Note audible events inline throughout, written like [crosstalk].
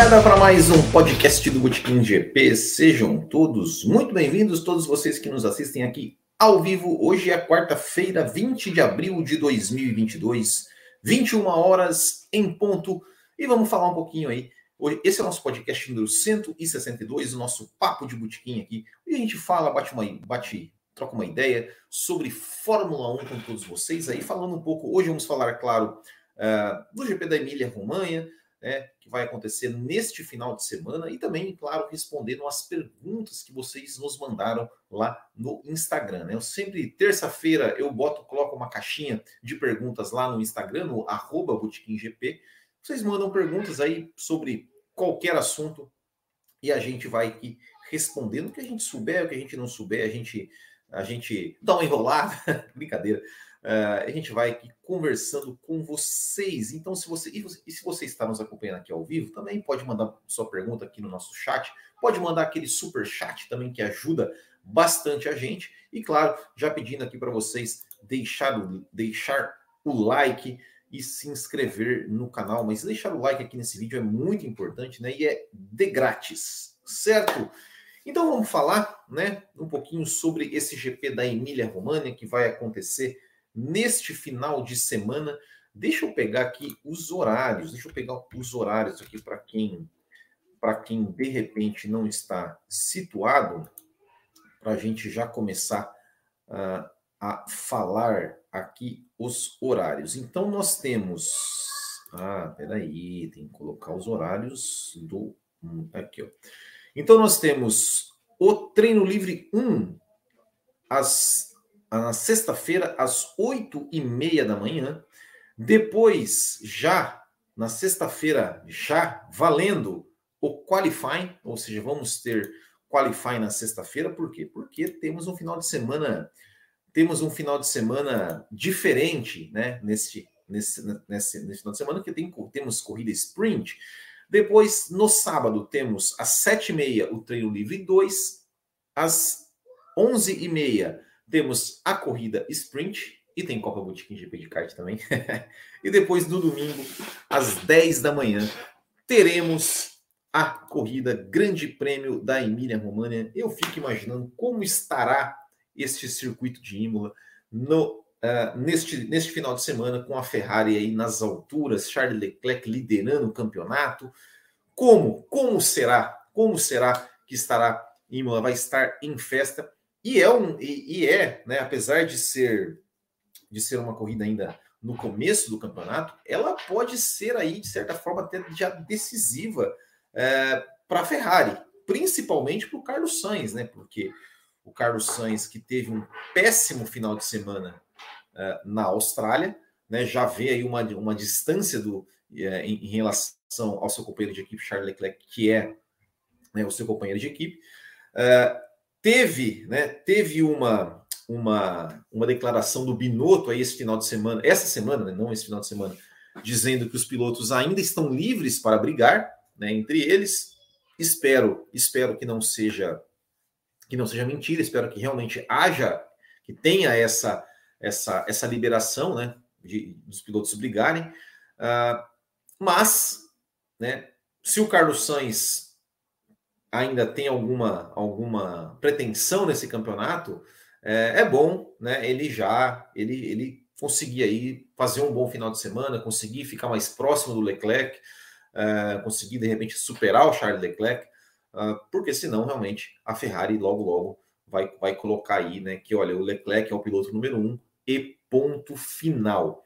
Largada para mais um podcast do Botequim GP. Sejam todos muito bem-vindos, todos vocês que nos assistem aqui ao vivo. Hoje é quarta-feira, 20 de abril de 2022, 21 horas em ponto. E vamos falar um pouquinho aí. Esse é o nosso podcast número 162, o nosso papo de botequim aqui. E a gente fala, bate uma, bate, troca uma ideia sobre Fórmula 1 com todos vocês aí, falando um pouco. Hoje vamos falar, claro, uh, do GP da Emília-Romanha, né, que vai acontecer neste final de semana e também, claro, respondendo as perguntas que vocês nos mandaram lá no Instagram. Né? Eu sempre, terça-feira, eu boto, coloco uma caixinha de perguntas lá no Instagram, no arroba. Vocês mandam perguntas aí sobre qualquer assunto e a gente vai aqui respondendo o que a gente souber, o que a gente não souber, a gente, a gente dá uma enrolada, [laughs] brincadeira. Uh, a gente vai aqui conversando com vocês. Então, se você e, você e, se você está nos acompanhando aqui ao vivo, também pode mandar sua pergunta aqui no nosso chat. Pode mandar aquele super chat também que ajuda bastante a gente. E claro, já pedindo aqui para vocês deixar, deixar o like e se inscrever no canal. Mas deixar o like aqui nesse vídeo é muito importante, né? E é de grátis, certo? Então vamos falar, né, um pouquinho sobre esse GP da Emília România que vai acontecer neste final de semana. Deixa eu pegar aqui os horários, deixa eu pegar os horários aqui para quem para quem de repente não está situado, para a gente já começar uh, a falar aqui os horários. Então nós temos. Ah, peraí, tem que colocar os horários do. Hum, aqui, ó. Então nós temos o treino livre 1 às na sexta-feira, às oito e meia da manhã. Depois, já na sexta-feira, já valendo o qualifying, ou seja, vamos ter qualifying na sexta-feira, por quê? Porque temos um final de semana, temos um final de semana diferente, né? Nesse, nesse, nesse, nesse final de semana, que tem, temos corrida sprint. Depois, no sábado, temos às sete e meia o treino livre 2, às onze e meia temos a corrida sprint e tem Copa Boutique GP de kart também. [laughs] e depois no domingo, às 10 da manhã, teremos a corrida Grande Prêmio da Emília România. Eu fico imaginando como estará este circuito de Imola no, uh, neste, neste final de semana com a Ferrari aí nas alturas, Charles Leclerc liderando o campeonato. Como? Como será? Como será que estará Imola? Vai estar em festa. E é, um, e, e, é, né, apesar de ser de ser uma corrida ainda no começo do campeonato, ela pode ser aí, de certa forma, até já decisiva é, para a Ferrari, principalmente para o Carlos Sainz, né? Porque o Carlos Sainz, que teve um péssimo final de semana é, na Austrália, né, já vê aí uma, uma distância do, é, em, em, relação ao seu companheiro de equipe, Charles Leclerc, que é né, o seu companheiro de equipe. Teve, né, teve uma, uma, uma declaração do Binotto aí esse final de semana, essa semana, né, não esse final de semana, dizendo que os pilotos ainda estão livres para brigar, né, entre eles. Espero, espero que não seja que não seja mentira, espero que realmente haja, que tenha essa essa essa liberação, né, de, dos pilotos brigarem. Uh, mas, né, se o Carlos Sainz ainda tem alguma, alguma pretensão nesse campeonato, é, é, bom, né? Ele já ele, ele conseguir aí fazer um bom final de semana, conseguir ficar mais próximo do Leclerc, é, conseguir de repente superar o Charles Leclerc, uh, porque senão realmente a Ferrari logo logo vai, vai colocar aí, né? Que olha, o Leclerc é o piloto número um e ponto final.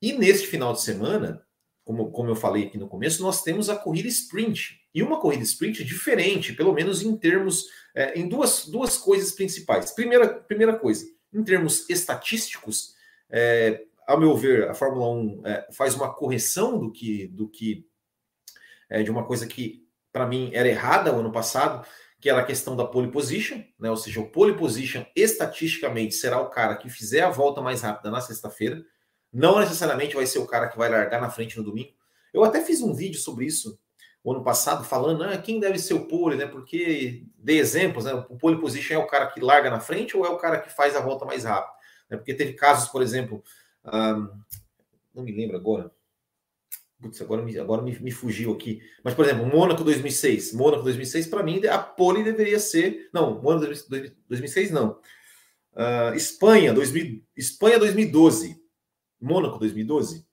E neste final de semana, como, como eu falei aqui no começo, nós temos a corrida sprint. E uma corrida sprint diferente, pelo menos em termos, é, em duas, duas coisas principais. Primeira, primeira coisa, em termos estatísticos, é, ao meu ver, a Fórmula 1 é, faz uma correção do que, do que é, de uma coisa que, para mim, era errada o ano passado, que era a questão da pole position, né? ou seja, o pole position estatisticamente será o cara que fizer a volta mais rápida na sexta-feira, não necessariamente vai ser o cara que vai largar na frente no domingo. Eu até fiz um vídeo sobre isso o ano passado, falando ah, quem deve ser o pole, né? Porque dei exemplos, né? O pole position é o cara que larga na frente ou é o cara que faz a volta mais rápido? Né? Porque teve casos, por exemplo, não me lembro agora, Putz, agora, me, agora me, me, fugiu aqui. Mas, por exemplo, Mônaco 2006. Mônaco 2006, para mim, a pole deveria ser. Não, Mônaco 2006 não. Uh, Espanha, 2000, Espanha 2012. Mônaco 2012.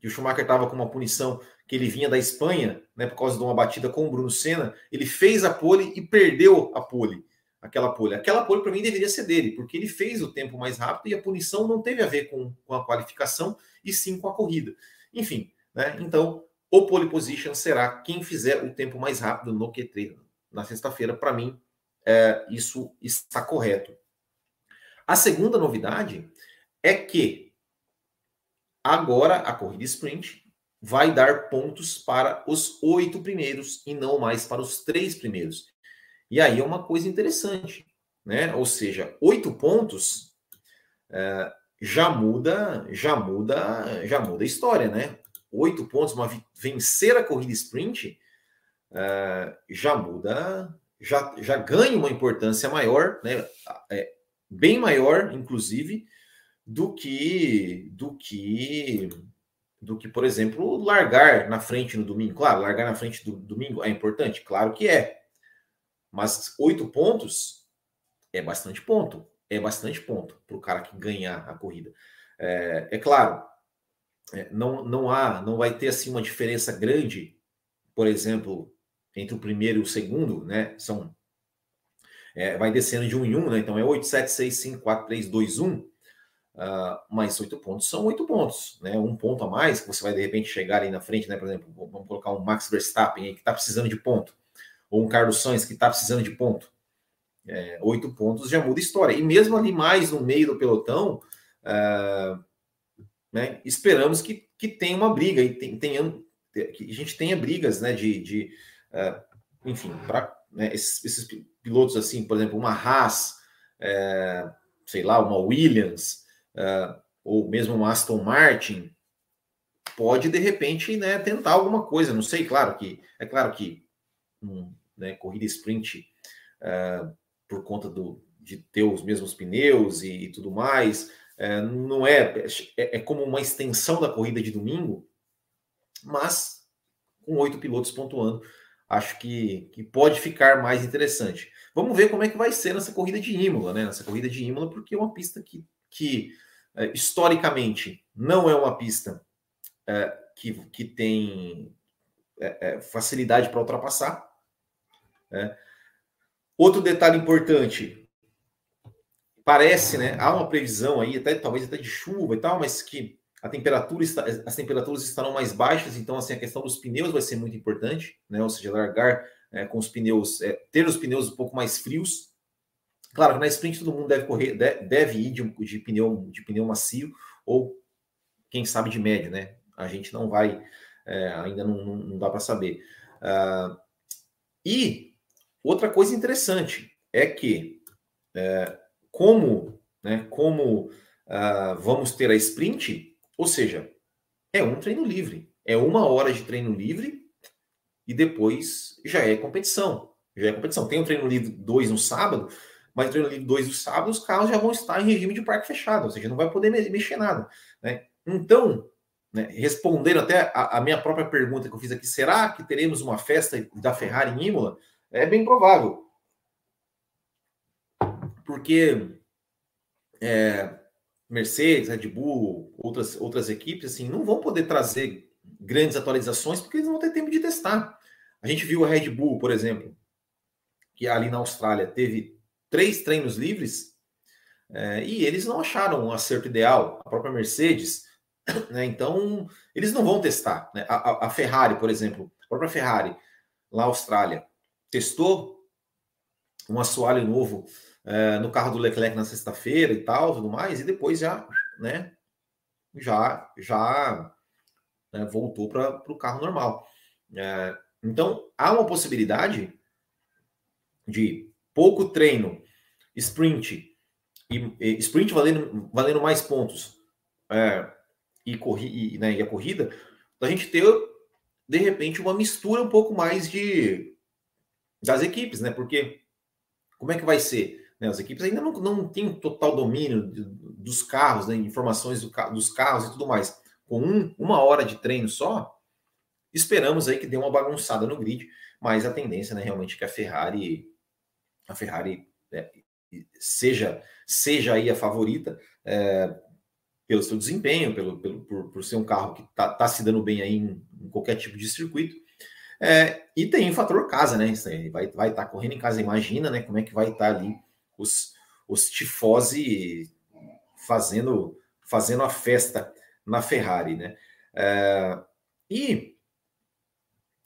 Que o Schumacher estava com uma punição que ele vinha da Espanha, né, por causa de uma batida com o Bruno Senna. Ele fez a pole e perdeu a pole. Aquela pole. Aquela pole, para mim, deveria ser dele, porque ele fez o tempo mais rápido e a punição não teve a ver com, com a qualificação e sim com a corrida. Enfim, né? Então, o pole position será quem fizer o tempo mais rápido no Q3 na sexta-feira. Para mim, é, isso está correto. A segunda novidade é que agora a corrida sprint vai dar pontos para os oito primeiros e não mais para os três primeiros. E aí é uma coisa interessante, né? Ou seja, oito pontos é, já muda, já muda, já muda a história, né? oito pontos, uma vencer a corrida sprint, uh, já muda, já, já ganha uma importância maior, né? É, bem maior, inclusive, do que do que do que, por exemplo, largar na frente no domingo. Claro, largar na frente do domingo é importante, claro que é. Mas oito pontos é bastante ponto, é bastante ponto para o cara que ganhar a corrida. É, é claro, é, não, não há, não vai ter assim uma diferença grande, por exemplo, entre o primeiro e o segundo, né? São é, vai descendo de um em um, né? Então é 8, 7, 6, 5, 4, 3, 2, 1. Uh, mas oito pontos são oito pontos, né? Um ponto a mais que você vai de repente chegar aí na frente, né? Por exemplo, vamos colocar um Max Verstappen aí, que está precisando de ponto, ou um Carlos Sainz que está precisando de ponto. É, oito pontos já muda a história. E mesmo ali mais no meio do pelotão, uh, né? Esperamos que, que tenha uma briga e tenha, que a gente tenha brigas né, de, de uh, enfim, para né, esses, esses, pilotos assim, por exemplo, uma Haas, é, sei lá, uma Williams, uh, ou mesmo uma Aston Martin, pode de repente né, tentar alguma coisa. Não sei, claro que é claro que um, né, corrida sprint uh, por conta do, de ter os mesmos pneus e, e tudo mais, é, não é, é, é como uma extensão da corrida de domingo, mas com oito pilotos pontuando, acho que, que pode ficar mais interessante. Vamos ver como é que vai ser nessa corrida de Imola, né? Nessa corrida de Imola, porque é uma pista que, que é, historicamente não é uma pista é, que, que tem é, facilidade para ultrapassar. Né? Outro detalhe importante: parece, né? Há uma previsão aí, até talvez até de chuva e tal, mas que a temperatura está, as temperaturas estarão mais baixas, então assim a questão dos pneus vai ser muito importante, né? Ou seja, largar com os pneus, ter os pneus um pouco mais frios. Claro que na sprint todo mundo deve correr, deve, ir de, de, pneu de pneu macio ou quem sabe de médio, né? A gente não vai, é, ainda não, não, não dá para saber. Uh, e outra coisa interessante é que é, como, né, como uh, vamos ter a sprint, ou seja, é um treino livre, é uma hora de treino livre e depois já é competição. Já é competição. Tem um treino livre 2 no sábado, mas o treino livre 2 no sábado, os carros já vão estar em regime de parque fechado, ou seja, não vai poder mexer nada. Né? Então, né, respondendo até a, a, minha própria pergunta que eu fiz aqui, será que teremos uma festa da Ferrari em Imola? É bem provável porque é, Mercedes, Red Bull, outras, outras equipes, assim, não vão poder trazer grandes atualizações porque eles não vão ter tempo de testar. A gente viu a Red Bull, por exemplo, que ali na Austrália teve três treinos livres é, e eles não acharam um acerto ideal. A própria Mercedes, [coughs] né, então eles não vão testar. Né? A, a, Ferrari, por exemplo, a própria Ferrari, lá na Austrália, testou um assoalho novo é, no carro do Leclerc na sexta-feira e tal, tudo mais, e depois já, né, já, já né, voltou para o carro normal. É, então, há uma possibilidade de pouco treino, sprint, e, e sprint valendo, valendo mais pontos, é, e, corri, e, né, e a corrida, a gente ter, de repente, uma mistura um pouco mais de das equipes, né? Porque como é que vai ser? Né? As equipes ainda não, não têm total domínio dos carros, né? informações do, dos carros e tudo mais. Com um, uma hora de treino só, esperamos aí que dê uma bagunçada no grid, mas a tendência, né, realmente que a Ferrari, a Ferrari é, seja seja aí a favorita é, pelo seu desempenho, pelo, pelo por, por, ser um carro que está tá se dando bem aí em, em qualquer tipo de circuito. É, e tem o fator casa, né? Vai estar vai tá correndo em casa, imagina, né? Como é que vai estar tá ali os, os tifose fazendo, fazendo a festa na Ferrari, né? É, e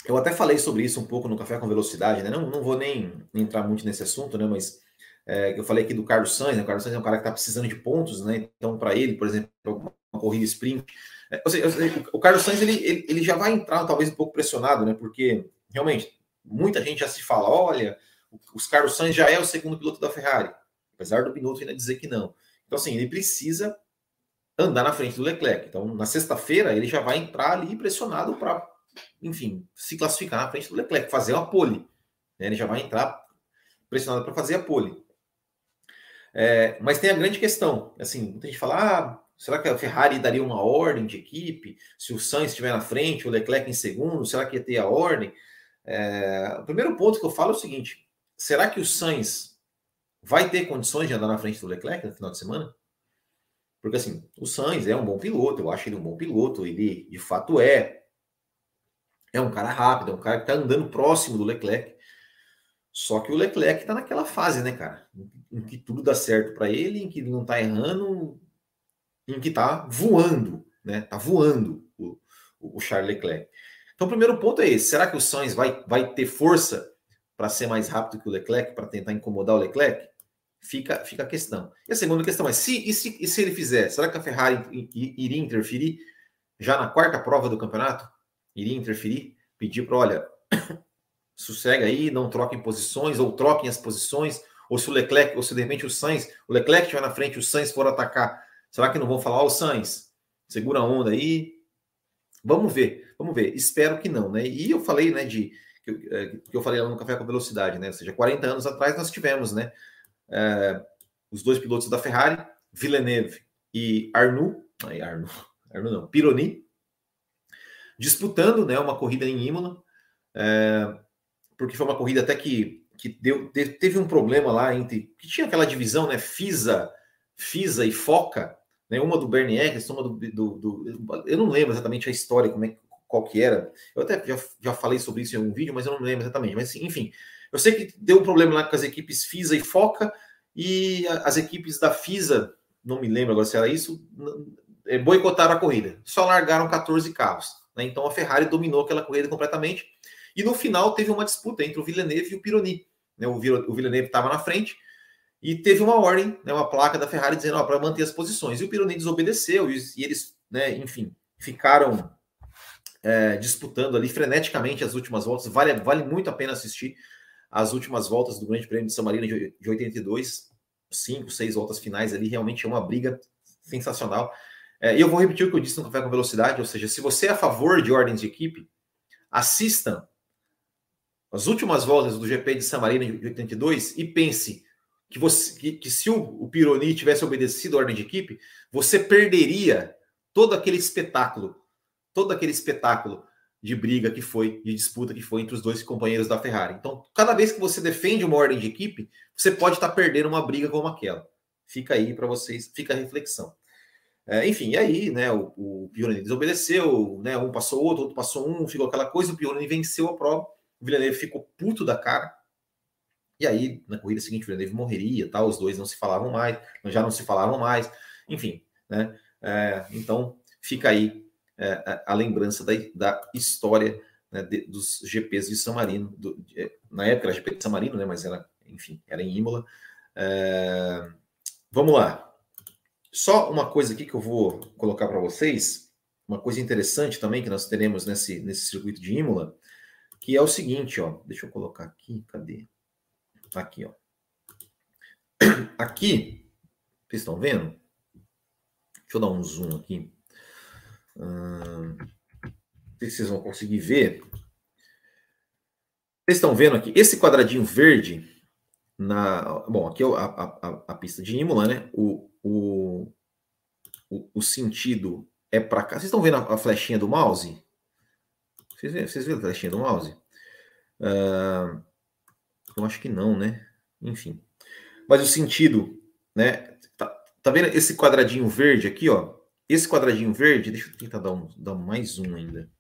eu até falei sobre isso um pouco no Café com Velocidade, né? Não, não vou nem entrar muito nesse assunto, né? Mas é, eu falei aqui do Carlos Sainz, né? O Carlos Sainz é um cara que está precisando de pontos, né? Então, para ele, por exemplo, uma corrida sprint. É, ou seja, o Carlos Sainz ele, ele, ele, já vai entrar talvez um pouco pressionado, né? Porque realmente muita gente já se fala: olha, os Carlos Sainz já é o segundo piloto da Ferrari, apesar do piloto ainda dizer que não. Então, assim, ele precisa andar na frente do Leclerc. Então, na sexta-feira, ele já vai entrar ali pressionado para, enfim, se classificar na frente do Leclerc, fazer uma pole. Né? Ele já vai entrar pressionado para fazer a pole. É, mas tem a grande questão, assim, muita gente fala, ah, será que a Ferrari daria uma ordem de equipe? Se o Sainz estiver na frente, o Leclerc em segundo, será que ia ter a ordem? É, o primeiro ponto que eu falo é o seguinte, será que o Sainz vai ter condições de andar na frente do Leclerc no final de semana? Porque assim, o Sainz é um bom piloto, eu acho ele um bom piloto, ele de fato é. É um cara rápido, é um cara que está andando próximo do Leclerc. Só que o Leclerc está naquela fase, né, cara? Em que tudo dá certo para ele, em que ele não está errando, em que está voando, né? Tá voando o, o Charles Leclerc. Então, o primeiro ponto é esse: será que o Sainz vai, vai ter força para ser mais rápido que o Leclerc, para tentar incomodar o Leclerc? Fica, fica a questão. E a segunda questão é: se, e se, e se ele fizer, será que a Ferrari iria interferir já na quarta prova do campeonato? Iria interferir? Pedir para, olha, [coughs] sossega aí, não troquem posições, ou troquem as posições, ou se o Leclerc, ou se de repente o Sainz, o Leclerc estiver na frente, o Sainz for atacar, será que não vão falar, ó, oh, Sainz, segura a onda aí? Vamos ver, vamos ver. Espero que não, né? E eu falei, né, de que eu, é, falei lá no Café com Velocidade, né? Ou seja, 40 anos atrás nós tivemos, né, é, os dois pilotos da Ferrari, Villeneuve e Arnoux, aí Arnoux, [laughs] Arnoux não, Pironi, disputando, né, uma corrida em Imola, é, porque foi uma corrida até que, que deu, teve um problema lá entre. que tinha aquela divisão, né? FISA, FISA e FOCA, né? Uma do Bernie Eccleston, uma do, do, do, Eu não lembro exatamente a história, como é, qual que era. Eu até já, já falei sobre isso em algum vídeo, mas eu não lembro exatamente. Mas enfim, eu sei que deu um problema lá com as equipes FISA e FOCA, e as equipes da FISA, não me lembro agora se era isso, é, boicotaram a corrida. Só largaram 14 carros. Né? Então a Ferrari dominou aquela corrida completamente. E no final teve uma disputa entre o Villeneuve e o Pironi. Né? O, Villeneuve estava na frente e teve uma ordem, né, uma placa da Ferrari dizendo para manter as posições. E o Pironi desobedeceu e, eles, né, enfim, ficaram é, disputando ali freneticamente as últimas voltas. Vale, vale muito a pena assistir as últimas voltas do Grande Prêmio de San Marino de, de 82, cinco, seis voltas finais ali. Realmente é uma briga sensacional. É, e eu vou repetir o que eu disse no Café com Velocidade, ou seja, se você é a favor de ordens de equipe, assistam as últimas voltas do GP de San Marino de 82 e pense que, você, que, que se o, o Pironi tivesse obedecido a ordem de equipe, você perderia todo aquele espetáculo, todo aquele espetáculo de briga que foi, de disputa que foi entre os dois companheiros da Ferrari. Então, cada vez que você defende uma ordem de equipe, você pode estar perdendo uma briga como aquela. Fica aí para vocês, fica a reflexão. É, enfim, e aí, né, o, o Pironi desobedeceu, né, um passou outro, outro passou um, ficou aquela coisa, o Pironi venceu a prova o Villeneuve ficou puto da cara. E aí, na corrida seguinte, o Villeneuve morreria, tal, os dois não se falavam mais, já não se falavam mais, enfim, né? É, então, fica aí é, a lembrança da, da história né, de, dos GPs de San Marino. Do, de, na época era GP de San Marino, né? Mas era, enfim, era em Imola. É, vamos lá. Só uma coisa aqui que eu vou colocar para vocês, uma coisa interessante também que nós teremos nesse, nesse circuito de Imola, que é o seguinte, ó. Deixa eu colocar aqui, cadê? Aqui, ó. [clears throat] Aqui, vocês estão vendo? Deixa eu dar um zoom aqui. Hum, não sei se vocês vão conseguir ver. Vocês estão vendo aqui, esse quadradinho verde, na, bom, aqui é a, a, a pista de Imola, né? O, o, o, o sentido é para cá. Vocês estão vendo a, a, flechinha do mouse? Vocês vocês viram a flechinha do mouse? Uh, eu acho que não, né? Enfim. Mas o sentido, né? Tá, tá vendo esse quadradinho verde aqui, ó? Esse quadradinho verde, deixa eu tentar dar, um, dar mais um ainda.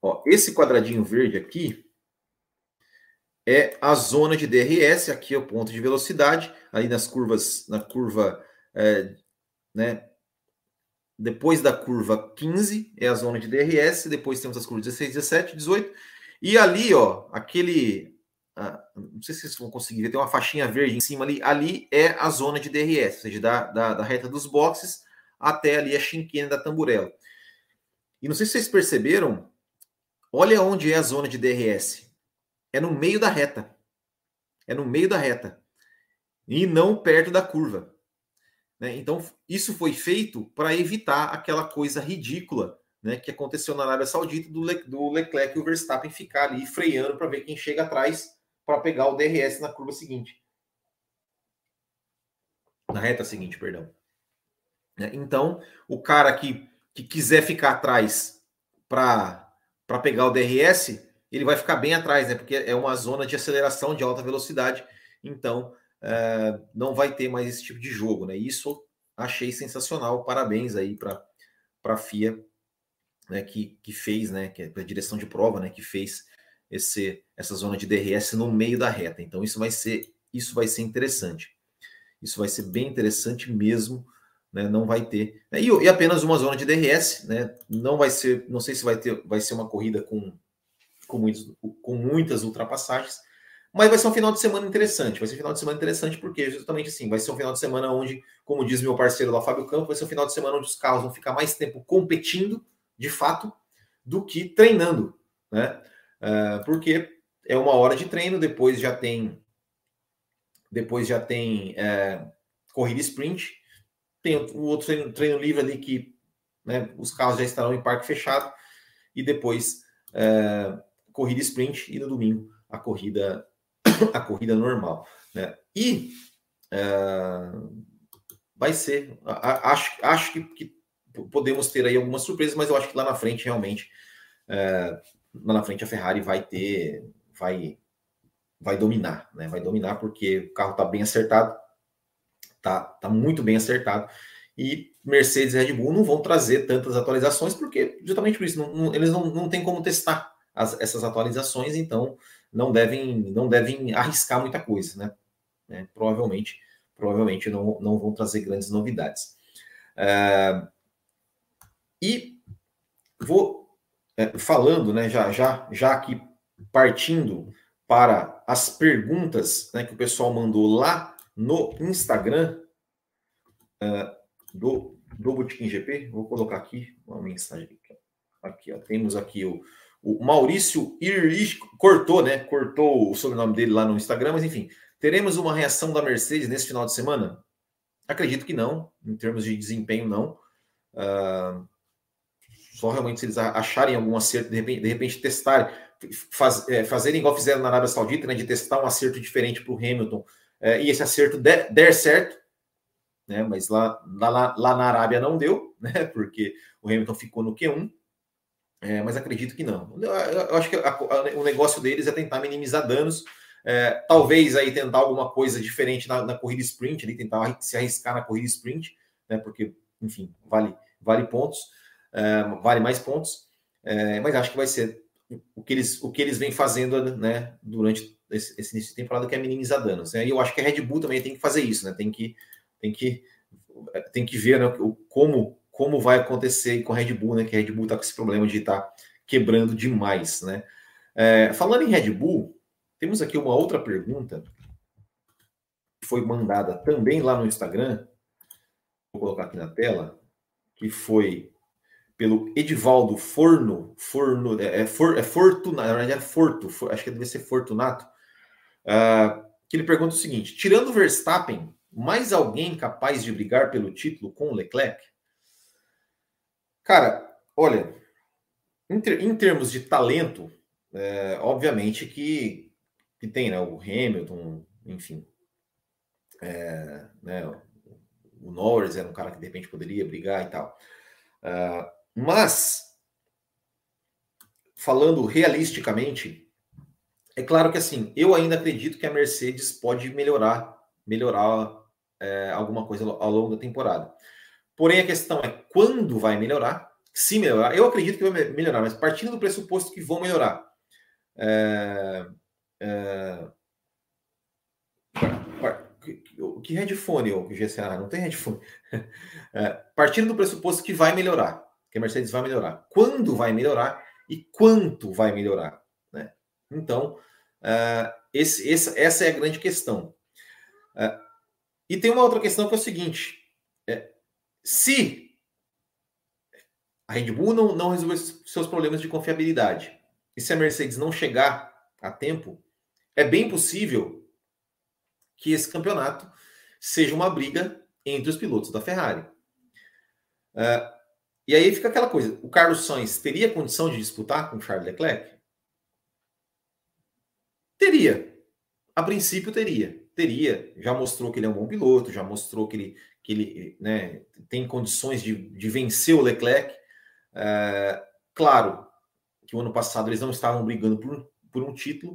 Ó, esse quadradinho verde aqui é a zona de DRS, aqui é o ponto de velocidade, aí nas curvas, na curva, é, né, depois da curva 15 é a zona de DRS, depois temos as curvas 16, 17, 18, e ali, ó, aquele, ah, não sei se vocês vão conseguir ver, tem uma faixinha verde em cima ali, ali é a zona de DRS, ou seja, da, da, da reta dos boxes até ali a chinquena da tamburela. E não sei se vocês perceberam, olha onde é a zona de DRS. É no meio da reta. É no meio da reta. E não perto da curva. Né? Então, isso foi feito para evitar aquela coisa ridícula né, que aconteceu na Arábia Saudita do, Le, do Leclerc e o Verstappen ficar ali freando para ver quem chega atrás para pegar o DRS na curva seguinte. Na reta seguinte, perdão. Né? Então, o cara que, que quiser ficar atrás para pegar o DRS, ele vai ficar bem atrás, né? Porque é uma zona de aceleração de alta velocidade. Então, é, não vai ter mais esse tipo de jogo, né? Isso achei sensacional. Parabéns aí para a FIA, né, que, que fez, né, que é a direção de prova, né, que fez esse, essa zona de DRS no meio da reta. Então isso vai ser isso vai ser interessante. Isso vai ser bem interessante mesmo, né? Não vai ter e, e, apenas uma zona de DRS, né? Não vai ser, não sei se vai ter, vai ser uma corrida com com, muitos, com muitas ultrapassagens, mas vai ser um final de semana interessante. Vai ser um final de semana interessante porque justamente assim, vai ser um final de semana onde, como diz meu parceiro lá, Fábio Campos, vai ser um final de semana onde os carros vão ficar mais tempo competindo, de fato, do que treinando, né? Uh, porque é uma hora de treino, depois já tem depois já tem é, corrida sprint, tem o outro treino, treino, livre ali que né, os carros já estarão em parque fechado e depois é, corrida sprint e no domingo a corrida [coughs] a corrida normal. Né? E uh, vai ser, acho, acho que, que, podemos ter aí algumas surpresas, mas eu acho que lá na frente realmente, uh, lá na frente a Ferrari vai ter, vai, vai dominar, né? Vai dominar porque o carro está bem acertado, tá, tá muito bem acertado. E Mercedes e Red Bull não vão trazer tantas atualizações, porque justamente por isso, não, não, eles não, não têm como testar as, essas atualizações, então não devem, não devem [laughs] arriscar muita coisa, né? É, provavelmente, provavelmente não, não vão trazer grandes novidades. É, e vou é, falando, né, já, já, já aqui partindo para as perguntas né, que o pessoal mandou lá no Instagram é, do, do Botequim GP. Vou colocar aqui uma mensagem. Aqui, ó, temos aqui o, o Maurício Irich cortou, né? Cortou o sobrenome dele lá no Instagram, mas enfim. Teremos uma reação da Mercedes nesse final de semana? Acredito que não, em termos de desempenho, não. Uh, só realmente se eles acharem algum acerto, de repente, de repente testarem, faz, é, fazerem igual fizeram na Arábia Saudita, né? De testar um acerto diferente para o Hamilton é, e esse acerto der, der certo, né? Mas lá, lá, lá na Arábia não deu, [laughs] né? Porque o Hamilton ficou no Q1. É, mas acredito que não. Eu, eu acho que a, a, o negócio deles é tentar minimizar danos, é, talvez aí tentar alguma coisa diferente na, na, corrida sprint, ali, tentar se arriscar na corrida sprint, né, porque, enfim, vale, vale pontos, é, vale mais pontos, é, mas acho que vai ser o que eles, o que eles vêm fazendo né, durante esse, esse início de temporada, que é minimizar danos. Né? E eu acho que a Red Bull também tem que fazer isso, né? tem, que, tem, que, tem que ver né, como como vai acontecer com a Red Bull, né? Que a Red Bull está com esse problema de estar tá quebrando demais, né? É, falando em Red Bull, temos aqui uma outra pergunta que foi mandada também lá no Instagram. Vou colocar aqui na tela, que foi pelo Edivaldo Forno, Forno é, é, for, é Fortunato, na verdade é Forto, for, acho que deve ser Fortunato, uh, que ele pergunta o seguinte: tirando Verstappen, mais alguém capaz de brigar pelo título com Leclerc? Cara, olha, em, ter, em termos de talento, é, obviamente que, que tem, né? O Hamilton, enfim. É, né, o Norris era um cara que de repente poderia brigar e tal. Uh, mas falando realisticamente, é claro que assim, eu ainda acredito que a Mercedes pode melhorar, melhorar é, alguma coisa ao longo da temporada. Porém, a questão é quando vai melhorar. Se melhorar, eu acredito que vai melhorar, mas partindo do pressuposto que vão melhorar. É, é, que headphone, o GCA? Não tem headphone. [laughs] É, partindo do pressuposto que vai melhorar, que a Mercedes vai melhorar. Quando vai melhorar e quanto vai melhorar? Né? Então, uh, esse, esse, essa é a grande questão. Uh, e tem uma outra questão que é o seguinte: é, se a Red Bull não, não seus problemas de confiabilidade e se a Mercedes não chegar a tempo, é bem possível que esse campeonato seja uma briga entre os pilotos da Ferrari. Uh, e aí fica aquela coisa: o Carlos Sainz teria condição de disputar com Charles Leclerc? Teria. A princípio teria. Teria. Já mostrou que ele é um bom piloto, já mostrou que ele, que ele né, tem condições de, de vencer o Leclerc. Uh, claro que o ano passado eles não estavam brigando por, por um título,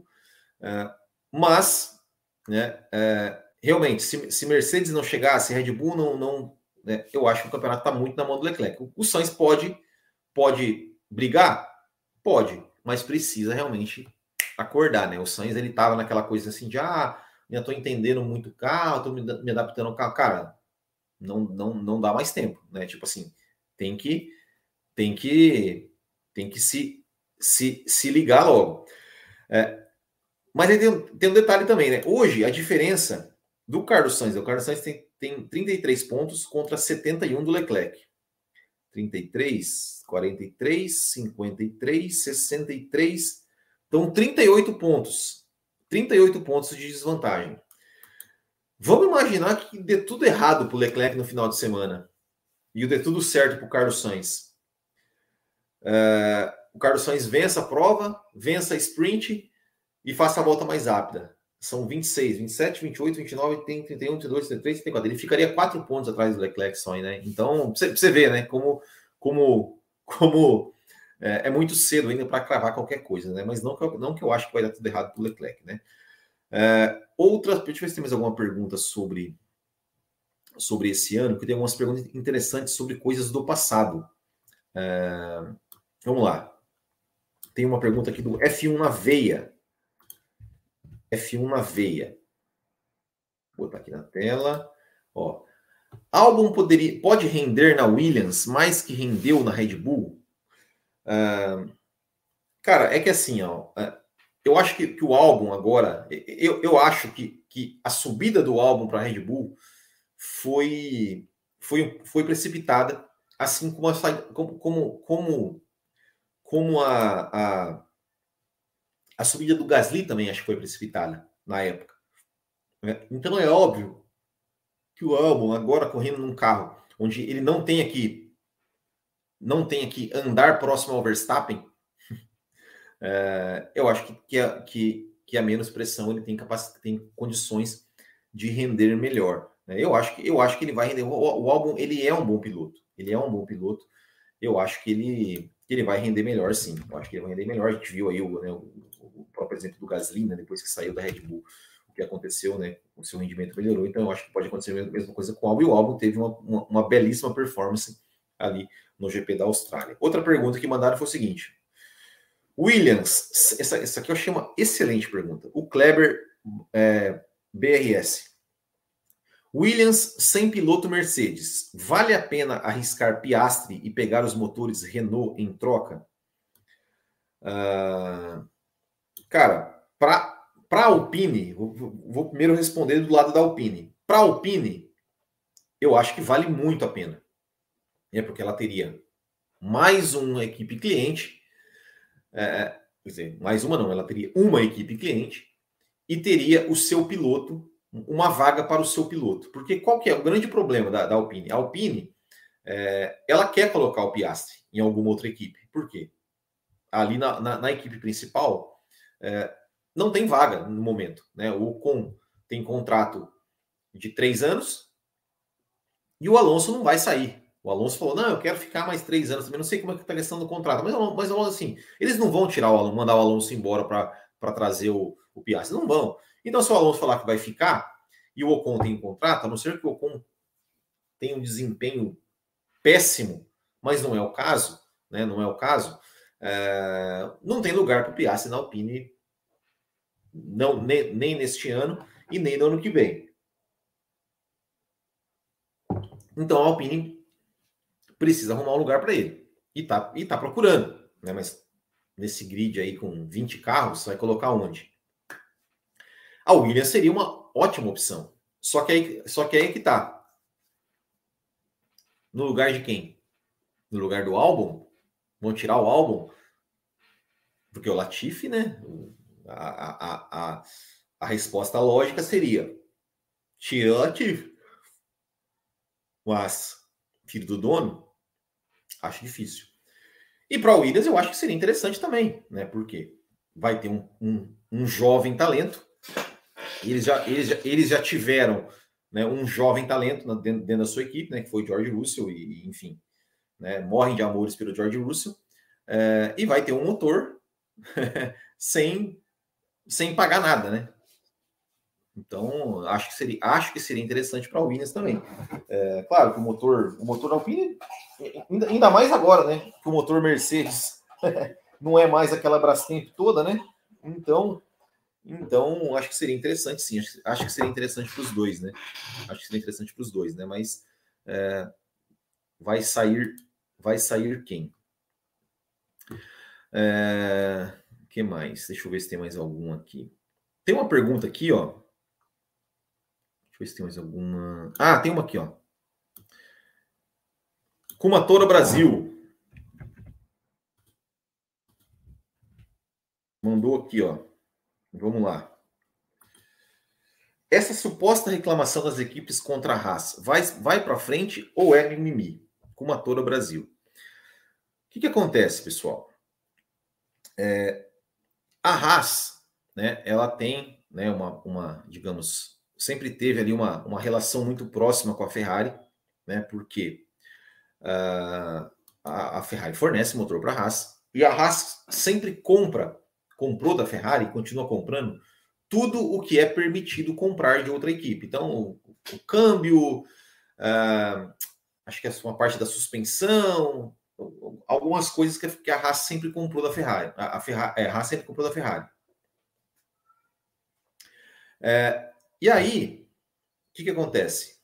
uh, mas né, uh, realmente, se, se, Mercedes não chegasse, Red Bull não, não né, eu acho que o campeonato está muito na mão do Leclerc. O, o Sainz pode, pode brigar? Pode, mas precisa realmente acordar, né? O Sainz ele estava naquela coisa assim de ah, já estou entendendo muito o carro, estou me, me, adaptando ao carro. Cara, não, não, não dá mais tempo, né? Tipo assim, tem que tem que tem que se se, se ligar logo. É, mas tem, tem um detalhe também, né? Hoje a diferença do Carlos Sainz, o Carlos Sainz tem, tem 33 pontos contra 71 do Leclerc. 33, 43, 53, 63. Então, 38 pontos. 38 pontos de desvantagem. Vamos imaginar que dê tudo errado para o Leclerc no final de semana e dê tudo certo para o Carlos Sainz. Uh, o Carlos Sainz vença a prova, vença a sprint e faça a volta mais rápida são 26, 27, 28, 29, tem 31, 32, 33, 34. Ele ficaria quatro pontos atrás do Leclerc só, né? Então, você, você vê, né? Como, como, como é, é muito cedo ainda para cravar qualquer coisa, né? Mas não que, eu, não que eu acho que vai dar tudo errado para o Leclerc, né? É, outras, deixa eu ver se tem mais alguma pergunta sobre, sobre esse ano, que tem algumas perguntas interessantes sobre coisas do passado. É, vamos lá. Tem uma pergunta aqui do F1 na veia. F1 na veia. Vou botar aqui na tela. Ó. Álbum poderia, pode render na Williams mais que rendeu na Red Bull? Uh, cara, é que assim, ó, uh, eu acho que, que, o álbum agora, eu, eu acho que, que a subida do álbum para a Red Bull foi, foi, foi precipitada, assim como a, como, como, como, como a, a a subida do Gasly também acho que foi precipitada na época. Né? Então é óbvio que o Albon agora correndo num carro onde ele não tem aqui não tem aqui andar próximo ao Verstappen, [laughs] é, eu acho que, que, a, que, que a menos pressão ele tem capacidade, tem condições de render melhor. Né? Eu acho que eu acho que ele vai render. O, o álbum ele é um bom piloto. Ele é um bom piloto. Eu acho que ele, que ele vai render melhor, sim. Eu acho que ele vai render melhor. A gente viu aí o, né, o próprio exemplo do Gasly, né, depois que saiu da Red Bull, o que aconteceu, né, o seu rendimento melhorou, então eu acho que pode acontecer a mesma coisa com o Albon, e o Albon teve uma, uma, uma belíssima performance ali no GP da Austrália. Outra pergunta que mandaram foi o seguinte, Williams, essa, essa aqui eu achei uma excelente pergunta, o Kleber é, BRS, Williams sem piloto Mercedes, vale a pena arriscar Piastri e pegar os motores Renault em troca? Uh, Cara, para a Alpine, vou, vou, primeiro responder do lado da Alpine. Para a Alpine, eu acho que vale muito a pena. É porque ela teria mais uma equipe cliente, é, quer dizer, mais uma não, ela teria uma equipe cliente e teria o seu piloto, uma vaga para o seu piloto. Porque qual que é o grande problema da, da Alpine? A Alpine, é, ela quer colocar o Piastri em alguma outra equipe. Por quê? Ali na, na, na equipe principal, é, não tem vaga no momento. Né? O Ocon tem contrato de três anos e o Alonso não vai sair. O O Alonso falou: não, eu quero ficar mais três anos também. Não sei como é que está a questão do contrato, mas, mas assim, eles não vão tirar o Alonso, mandar o Alonso embora para trazer o, o Piastri. Não vão. Então, se o Alonso falar que vai ficar e o Ocon tem um contrato, a não ser que o Ocon tenha um desempenho péssimo, mas não é o caso, né? Não é o caso. É, não tem lugar para o Piastri na Alpine, não, nem, nem neste ano e nem no ano que vem. Então a Alpine precisa arrumar um lugar para ele. E tá, e tá procurando, né? Mas nesse grid aí com 20 carros, vai colocar onde? A Williams seria uma ótima opção. Só que aí, só que aí que tá. No lugar de quem? No lugar do álbum? Vão tirar o álbum? Porque o Latifi, né? A, a, a, a resposta lógica seria: tira o Latifi. Mas, filho do dono, acho difícil. E para o Williams, eu acho que seria interessante também, né? Porque vai ter um, um, um jovem talento. Eles já, eles já, eles já tiveram né, um jovem talento dentro, dentro, da sua equipe, né? Que foi George Russell, e, enfim, né, morrem de amores pelo George Russell. É, e vai ter um motor [laughs] sem, sem pagar nada, né? Então, acho que seria, acho que seria interessante para a Williams também. É, claro que o motor, o motor Alpine, ainda, ainda mais agora, né? Que o motor Mercedes [laughs] não é mais aquela Brastemp toda, né? Então, então acho que seria interessante, sim. Acho, acho que seria interessante para os dois, né? Acho que seria interessante para os dois, né? Mas é, vai sair, vai sair quem? É, que mais? Deixa eu ver se tem mais algum aqui. Tem uma pergunta aqui, ó. Deixa eu ver se tem mais alguma. Ah, tem uma aqui, ó. Kumatora Brasil. Mandou aqui, ó. Vamos lá. Essa suposta reclamação das equipes contra a Haas vai, vai para frente ou é mimimi? Kumatora Brasil. O que, que acontece, pessoal? É, a Haas, né, ela tem né, uma, uma, digamos, sempre teve ali uma, uma relação muito próxima com a Ferrari, né, porque uh, a, a, Ferrari fornece motor para a Haas e a Haas sempre compra, comprou da Ferrari, continua comprando tudo o que é permitido comprar de outra equipe. Então, o, o câmbio, uh, acho que é uma parte da suspensão, algumas coisas que a Haas sempre comprou da Ferrari. A, Ferrari, é, a Haas sempre comprou da Ferrari. É, e aí, o que, que acontece?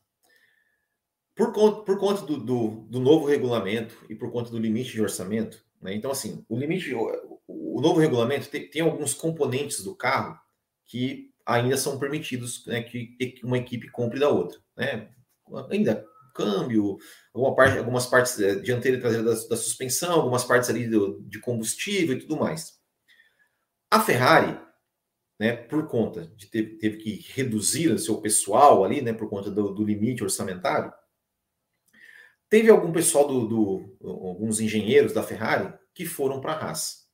Por conta, por conta do, do, do, novo regulamento e por conta do limite de orçamento, né? então, assim, o limite, o, novo regulamento tem, tem, alguns componentes do carro que ainda são permitidos né, que uma equipe compre da outra. Né? Ainda câmbio, alguma parte, algumas partes é, dianteira e traseira da, da, suspensão, algumas partes ali do, de combustível e tudo mais. A Ferrari, né, por conta de ter teve que reduzir o seu pessoal ali, né, por conta do, do limite orçamentário, teve algum pessoal do, do, alguns engenheiros da Ferrari que foram para a Haas.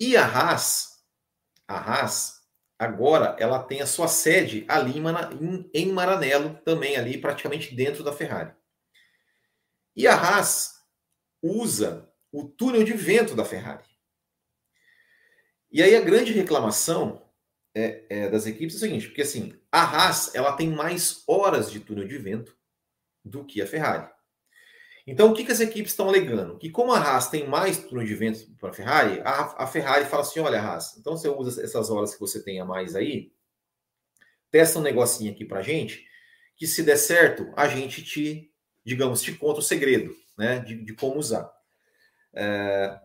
E a Haas, a Haas agora ela tem a sua sede ali em, Maranello, também ali praticamente dentro da Ferrari. E a Haas usa o túnel de vento da Ferrari. E aí a grande reclamação é, é das equipes é o seguinte, porque assim, a Haas ela tem mais horas de túnel de vento do que a Ferrari. Então, o que, que as equipes estão alegando? Que como a Haas tem mais túnel de vento para a Ferrari, a, a Ferrari fala assim: olha, Haas, então você usa essas horas que você tem a mais aí, testa um negocinho aqui para gente, que se der certo, a gente te, digamos, te conta o segredo né, de, de como usar. É,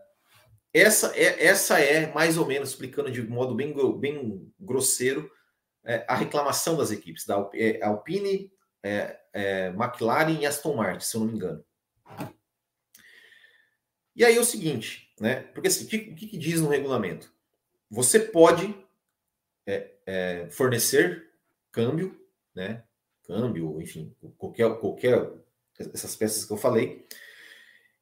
essa, é, essa é, mais ou menos, explicando de modo bem, bem grosseiro, é, a reclamação das equipes, da é, Alpine, é, é, McLaren e Aston Martin, se eu não me engano. E aí é o seguinte, né? Porque assim, o que, que, diz no regulamento? Você pode é, é, fornecer câmbio, né? Câmbio, enfim, qualquer, qualquer essas peças que eu falei.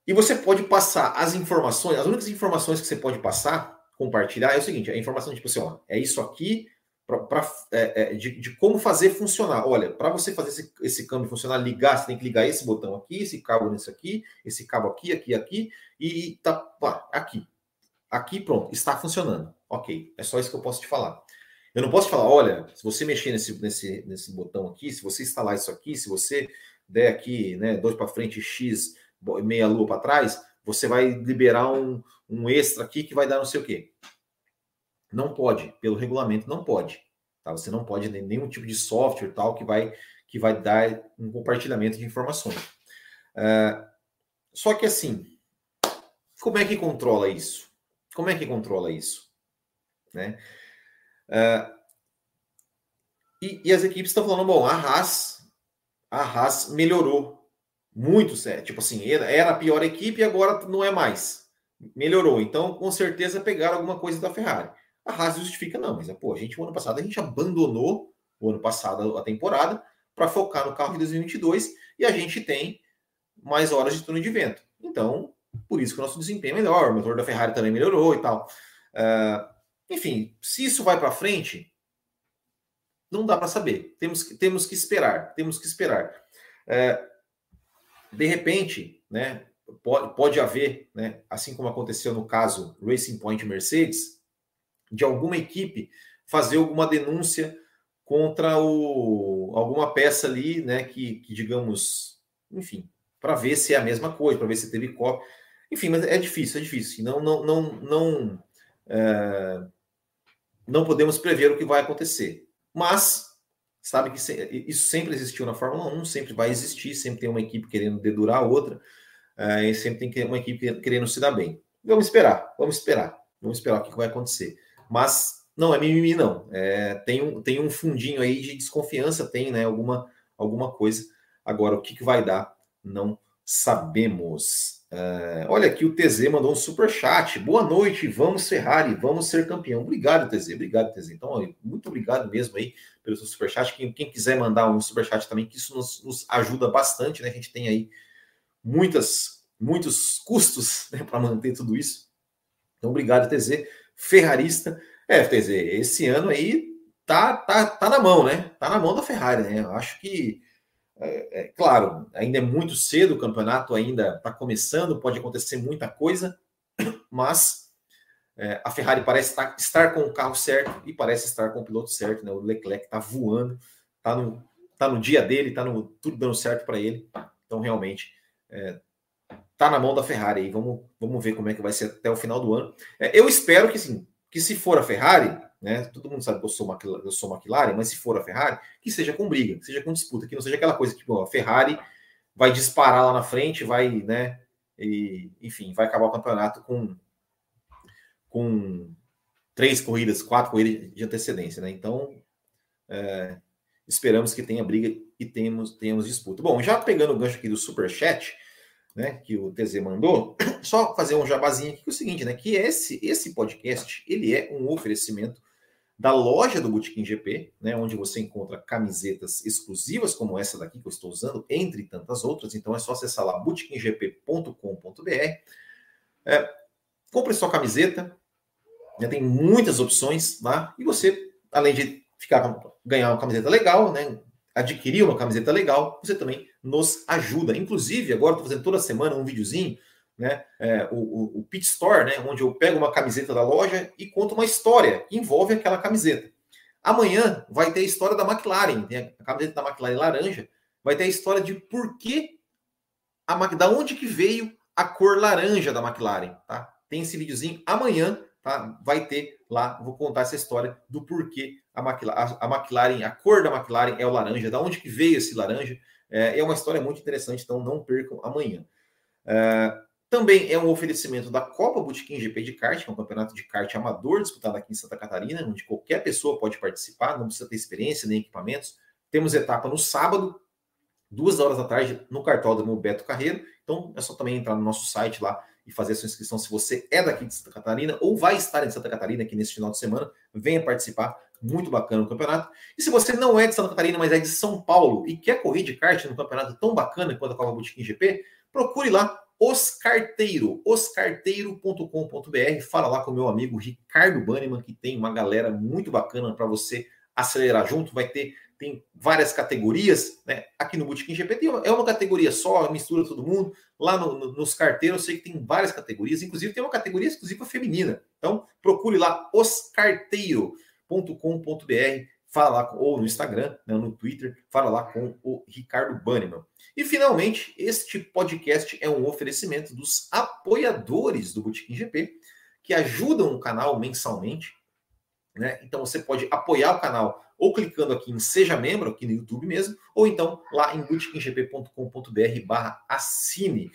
E você pode passar as informações, as únicas informações que você pode passar, compartilhar, é o seguinte: a informação tipo assim, ó, é isso aqui, pra, pra é, é, de, de, como fazer funcionar. Olha, para você fazer esse, esse câmbio funcionar, ligar, você tem que ligar esse botão aqui, esse cabo nesse aqui, esse cabo aqui, aqui, aqui, e, tá pá, aqui. Aqui, pronto, está funcionando. Ok, é só isso que eu posso te falar. Eu não posso falar, olha, se você mexer nesse, nesse, nesse botão aqui, se você instalar isso aqui, se você der aqui, né, dois para frente, X, meia lua para trás, você vai liberar um, um extra aqui que vai dar não sei o quê. Não pode, pelo regulamento não pode. Tá? Você não pode nenhum tipo de software tal que vai que vai dar um compartilhamento de informações. Uh, só que assim, como é que controla isso? Como é que controla isso? Né? Uh, e, e, as equipes estão falando, bom, a Haas, a Haas melhorou muito, sério. Tipo assim, era, era a pior equipe e agora não é mais. Melhorou. Então, com certeza, pegaram alguma coisa da Ferrari. A Haas justifica, não, mas pô, a gente, o ano passado, a gente abandonou o ano passado a temporada para focar no carro de 2022 e a gente tem mais horas de túnel de vento. Então, por isso que o nosso desempenho é melhor, o motor da Ferrari também melhorou e tal. Uh, enfim, se isso vai para frente, não dá para saber. Temos que, temos que esperar, temos que esperar. Uh, de repente, né, pode, pode haver, né, assim como aconteceu no caso Racing Point Mercedes, de alguma equipe fazer alguma denúncia contra o, alguma peça ali, né, que, que digamos, enfim, para ver se é a mesma coisa, para ver se teve cópia. Enfim, mas é difícil, é difícil. Não, não, não, não, é, não podemos prever o que vai acontecer. Mas sabe que isso sempre existiu na Fórmula 1, sempre vai existir, sempre tem uma equipe querendo dedurar a outra, é, e sempre tem uma equipe querendo se dar bem. Vamos esperar, vamos esperar, vamos esperar o que vai acontecer. Mas não é mimimi, não. É, tem, um, tem um fundinho aí de desconfiança, tem né, alguma, alguma coisa. Agora, o que, que vai dar, não sabemos. É, olha aqui, o TZ mandou um super chat. Boa noite, vamos Ferrari, vamos ser campeão. Obrigado, TZ, obrigado, TZ. Então, muito obrigado mesmo aí pelo seu super chat. Quem, quem quiser mandar um super chat também, que isso nos, nos ajuda bastante, né? A gente tem aí muitas, muitos custos né, para manter tudo isso. Então, obrigado, TZ ferrarista. É, FTZ, esse ano aí tá, tá, tá na mão, né? Tá na mão da Ferrari, né? Eu acho que, é, é, claro, ainda é muito cedo, o campeonato ainda está começando, pode acontecer muita coisa, mas é, a Ferrari parece estar, estar, com o carro certo e parece estar com o piloto certo, né? O Leclerc está voando, está no, tá no dia dele, está tudo dando certo para ele. Então, realmente, é, tá na mão da Ferrari aí. Vamos, vamos ver como é que vai ser até o final do ano. É, eu espero que sim, que se for a Ferrari, né? Todo mundo sabe que eu sou, McLaren, eu sou McLaren, mas se for a Ferrari, que seja com briga, que seja com disputa, que não seja aquela coisa que a Ferrari vai disparar lá na frente, vai, né? E, enfim, vai acabar o campeonato com, com três corridas, quatro corridas de antecedência, né? Então, é, esperamos que tenha briga e tenhamos, tenhamos disputa. Bom, já pegando o gancho aqui do Super Chat, né, que o TZ mandou, [coughs] só fazer um jabazinho aqui, que é o seguinte, né, que esse, esse podcast, ele é um oferecimento da loja do Botequim GP, né, onde você encontra camisetas exclusivas como essa daqui que eu estou usando, entre tantas outras, então é só acessar lá botequimgp.com.br, é, compre sua camiseta, já tem muitas opções lá, e você, além de ficar ganhar uma camiseta legal, né, adquirir uma camiseta legal, você também nos ajuda. Inclusive, agora estou fazendo toda semana um videozinho, né? É, o, o, o Pit Store, né? Onde eu pego uma camiseta da loja e conto uma história que envolve aquela camiseta. Amanhã vai ter a história da McLaren, a camiseta da McLaren laranja, vai ter a história de por que a da onde que veio a cor laranja da McLaren, tá? Tem esse videozinho amanhã, tá? Vai ter lá, vou contar essa história do porquê a McLaren, a, McLaren, a cor da McLaren é o laranja, da onde que veio esse laranja, é, é uma história muito interessante, então não percam amanhã. É, também é um oferecimento da Copa Botequim GP de kart, que é um campeonato de kart amador disputado aqui em Santa Catarina, onde qualquer pessoa pode participar, não precisa ter experiência nem equipamentos. Temos etapa no sábado, duas horas da tarde, no cartódromo Beto Carreiro. Então é só também entrar no nosso site lá e fazer sua inscrição se você é daqui de Santa Catarina ou vai estar em Santa Catarina aqui nesse final de semana. Venha participar muito bacana o campeonato. E se você não é de Santa Catarina, mas é de São Paulo e quer correr de kart no campeonato tão bacana quanto a Copa Botequim GP, procure lá Os Carteiro, oscarteiro.com.br. Fala lá com o meu amigo Ricardo Banniman, que tem uma galera muito bacana para você acelerar junto, vai ter tem várias categorias, né? Aqui no Bootkin GP tem, é uma categoria só, mistura todo mundo. Lá no, no, nos carteiros eu sei que tem várias categorias, inclusive tem uma categoria exclusiva feminina. Então procure lá oscarteiro.com.br, fala lá, ou no Instagram, né, no Twitter, fala lá com o Ricardo Banniman. E finalmente, este podcast é um oferecimento dos apoiadores do Bootkin GP, que ajudam o canal mensalmente. Né? Então você pode apoiar o canal ou clicando aqui em Seja Membro, aqui no YouTube mesmo, ou então lá em bootkingp.com.br barra assine.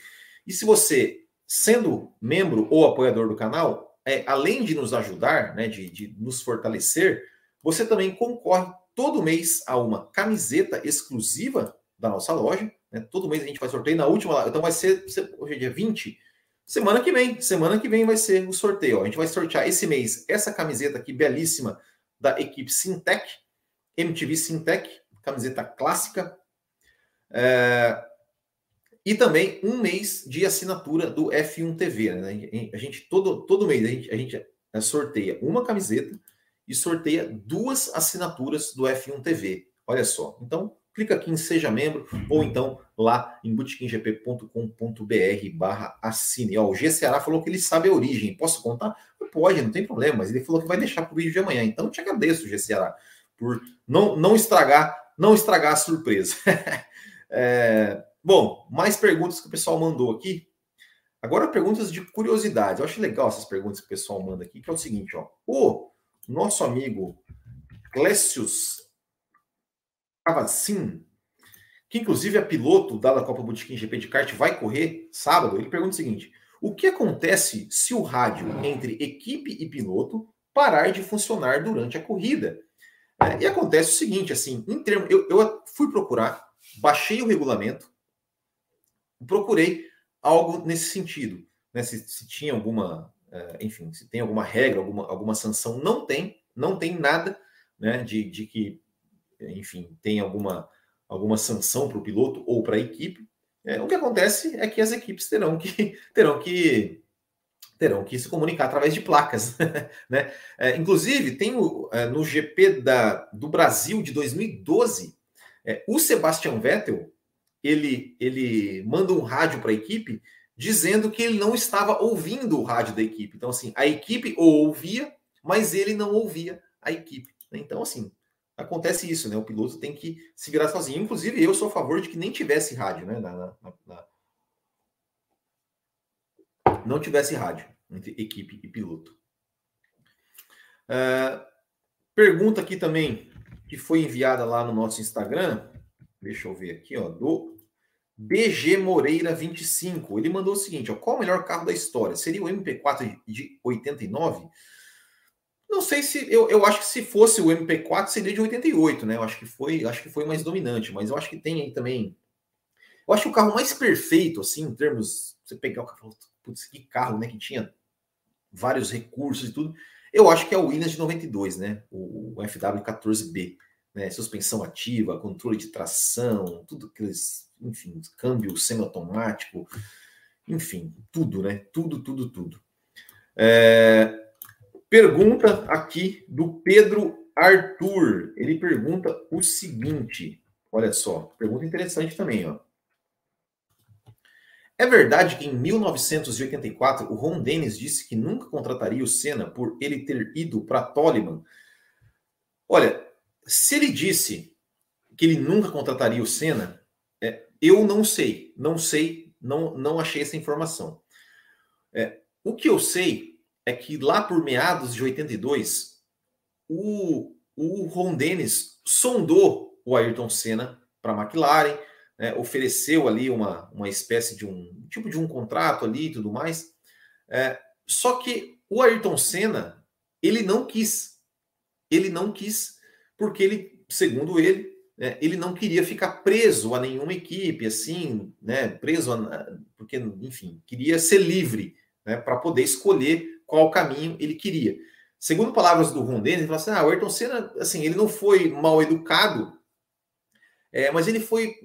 E se você, sendo membro ou apoiador do canal, é, além de nos ajudar, né, de, de nos fortalecer, você também concorre todo mês a uma camiseta exclusiva da nossa loja. Né? Todo mês a gente vai sorteio na última, então vai ser, hoje é dia 20, semana que vem, semana que vem vai ser o sorteio. A gente vai sortear esse mês essa camiseta aqui belíssima da equipe Sintec, MTV Sintec, camiseta clássica. É, e também um mês de assinatura do F1 TV. Né? A gente todo, todo mês a gente, a gente é, sorteia uma camiseta e sorteia duas assinaturas do F1 TV. Olha só. Então, clica aqui em Seja Membro ou então lá em bootkinggp.com.br barra assine. Ó, o G Ceará falou que ele sabe a origem. Posso contar? Pode, não tem problema, mas ele falou que vai deixar para o vídeo de amanhã. Então, eu te agradeço, G Ceará por não, não estragar não estragar a surpresa. [laughs] é, bom, mais perguntas que o pessoal mandou aqui. Agora perguntas de curiosidade. Eu acho legal essas perguntas que o pessoal manda aqui, que é o seguinte, ó. O nosso amigo Clécius Cavacin, que inclusive é piloto da Copa Botequim GP de kart, vai correr sábado. Ele pergunta o seguinte: o que acontece se o rádio entre equipe e piloto parar de funcionar durante a corrida? É, e acontece o seguinte, assim, em termo, eu, eu fui procurar, baixei o regulamento, procurei algo nesse sentido, né? Se, se tinha alguma, uh, enfim, se tem alguma regra, alguma, alguma sanção, não tem, não tem nada, né? De, de que, enfim, tem alguma, alguma sanção para o piloto ou para a equipe. É, o que acontece é que as equipes terão que [laughs] terão que terão que se comunicar através de placas. [laughs] né? É, inclusive, tem o, é, no GP da, do Brasil de 2012, é, o Sebastian Vettel ele, ele manda um rádio para a equipe dizendo que ele não estava ouvindo o rádio da equipe. Então, assim, a equipe ouvia, mas ele não ouvia a equipe. Né? Então, assim, acontece isso, né? O piloto tem que se virar sozinho. Inclusive, eu sou a favor de que nem tivesse rádio, né? Na, na, na, não tivesse rádio entre equipe e piloto. Uh, pergunta aqui também que foi enviada lá no nosso Instagram. Deixa eu ver aqui, ó, do BG Moreira 25. Ele mandou o seguinte: ó, qual o melhor carro da história? Seria o MP4 de 89? Não sei se eu, eu acho que se fosse o MP4 seria de 88, né? Eu acho que foi, acho que foi mais dominante, mas eu acho que tem aí também. Eu acho que o carro mais perfeito, assim, em termos. Você pegar o carro, putz, que carro, né? Que tinha vários recursos e tudo. Eu acho que é o Williams de 92, né? O, o FW14B, né? Suspensão ativa, controle de tração, tudo aqueles, enfim, câmbio semiautomático, enfim, tudo, né? Tudo, tudo, tudo. É... Pergunta aqui do Pedro Arthur. Ele pergunta o seguinte: olha só, pergunta interessante também, ó. É verdade que em 1984 o Ron Dennis disse que nunca contrataria o Senna por ele ter ido para Toliman? Olha, se ele disse que ele nunca contrataria o Senna, é, eu não sei, não sei, não, não achei essa informação. É, o que eu sei é que lá por meados de 82, o, o Ron Dennis sondou o Ayrton Senna para a McLaren, né, ofereceu ali uma, uma espécie de um tipo de um contrato ali e tudo mais. É, só que o Ayrton Senna, ele não quis. Ele não quis, porque ele, segundo ele, é, ele não queria ficar preso a nenhuma equipe, assim, né? Preso a, porque, enfim, queria ser livre, né? Para poder escolher qual caminho ele queria. Segundo palavras do Ron Dennis, ele falou assim: ah, o Ayrton Senna, assim, ele não foi mal educado, é, mas ele foi,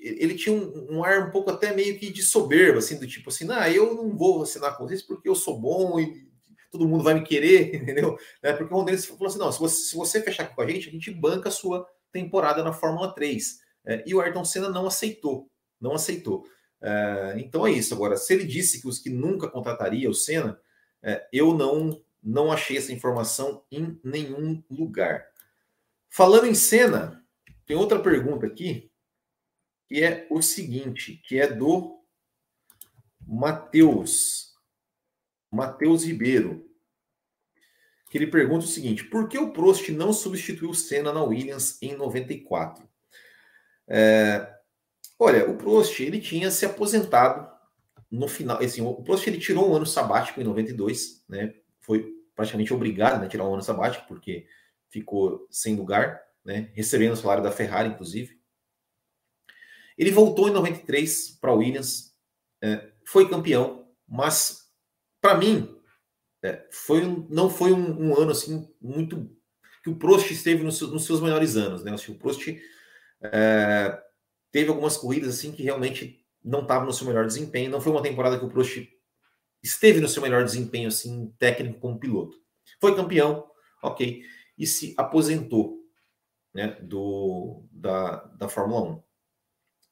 ele tinha um, um, ar um pouco até meio que de soberba, assim, do tipo assim, ah, eu não vou assinar com vocês porque eu sou bom e todo mundo vai me querer, [laughs] entendeu? É, porque o Ron Dennis falou assim: não, se você, se você fechar com a gente, a gente banca a sua temporada na Fórmula 3. É, e o Ayrton Senna não aceitou, não aceitou. É, então é isso. Agora, se ele disse que os que nunca contrataria o Senna, é, eu não não achei essa informação em nenhum lugar. Falando em Senna, tem outra pergunta aqui que é o seguinte, que é do Matheus, Matheus Ribeiro, que ele pergunta o seguinte: por que o Prost não substituiu o Senna na Williams em 94? É, olha, o Prost ele tinha se aposentado no final, assim, o Prost ele tirou um ano sabático em 92, né? Foi praticamente obrigado né, a tirar um ano sabático porque ficou sem lugar, né? Recebendo o salário da Ferrari, inclusive. Ele voltou em 93 para a Williams, é, foi campeão, mas para mim é, foi não foi um, um, ano assim muito que o Prost esteve nos, nos seus melhores anos, né? o Prost é, teve algumas corridas assim que realmente não estava no seu melhor desempenho. Não foi uma temporada que o Prost esteve no seu melhor desempenho assim técnico como piloto. Foi campeão, ok, e se aposentou, né, do da, da Fórmula 1.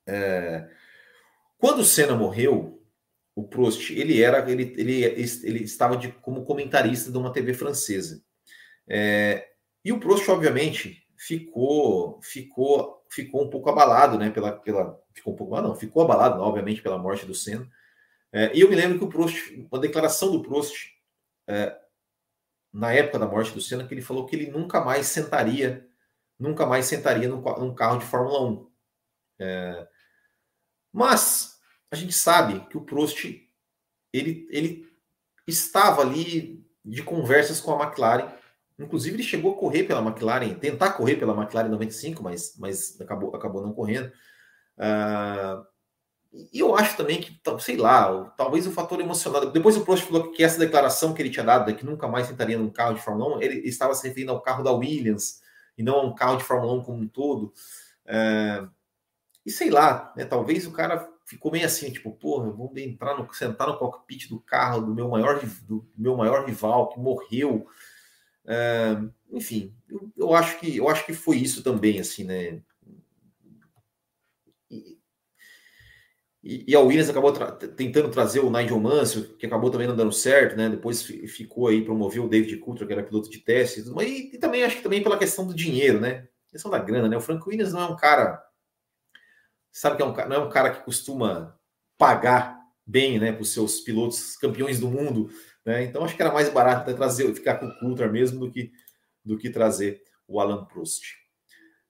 É, quando o Senna morreu, o Prost, ele era, ele, ele, ele estava de, como comentarista de uma TV francesa. É, e o Prost, obviamente, ficou, ficou, ficou um pouco abalado, né? Pela, pela, ficou um pouco, ah, não, ficou abalado, obviamente, pela morte do Senna. É, e eu me lembro que o Prost, uma declaração do Prost, é, na época da morte do Senna, que ele falou que ele nunca mais sentaria, nunca mais sentaria num, num carro de Fórmula 1. É, mas a gente sabe que o Prost ele, ele estava ali de conversas com a McLaren. Inclusive, ele chegou a correr pela McLaren, tentar correr pela McLaren 95, mas, mas acabou, acabou não correndo. Uh, e eu acho também que, sei lá, talvez o fator emocional. Depois o Prost falou que essa declaração que ele tinha dado, que nunca mais tentaria num carro de Fórmula 1, ele estava se referindo ao carro da Williams e não a um carro de Fórmula 1 como um todo. Uh, e sei lá, né, talvez o cara ficou meio assim, tipo, porra, vou entrar no, sentar no cockpit do carro do meu maior, do meu maior rival que morreu. É, enfim, eu, eu, acho que eu acho que foi isso também, assim, né? E, e, a Williams acabou tra tentando trazer o Nigel Mansell, que acabou também não dando certo, né? Depois ficou aí, promoveu o David Coulter, que era piloto de teste, e, e também acho que também pela questão do dinheiro, né? A questão da grana, né? O Frank Williams não é um cara sabe que é um, não é um cara que costuma pagar bem né, para os seus pilotos campeões do mundo. Né? Então acho que era mais barato trazer, ficar com o Coulter mesmo do que, do que trazer o Alan Prost.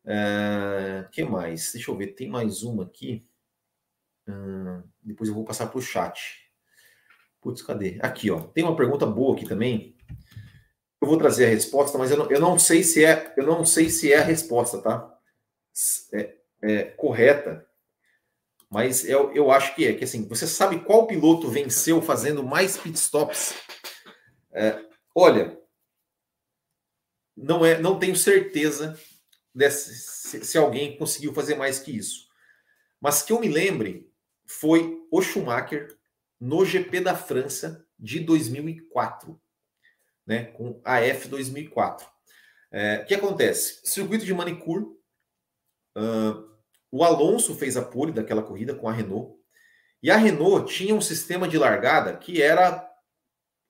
Uh, que mais? Deixa eu ver, tem mais uma aqui. Uh, depois eu vou passar para o chat. Putz, cadê? Aqui, ó. Tem uma pergunta boa aqui também. Eu vou trazer a resposta, mas eu não, eu não sei se é, eu não sei se é a resposta, tá? É, é correta. Mas eu, eu acho que é que assim, você sabe qual piloto venceu fazendo mais pitstops? É, olha, não é, não tenho certeza desse, se, se, alguém conseguiu fazer mais que isso. Mas que eu me lembre foi o Schumacher no GP da França de 2004, né, com a F 2004. É, o que acontece? Circuito de Manicure, uh, o Alonso fez a pole daquela corrida com a Renault. E a Renault tinha um sistema de largada que era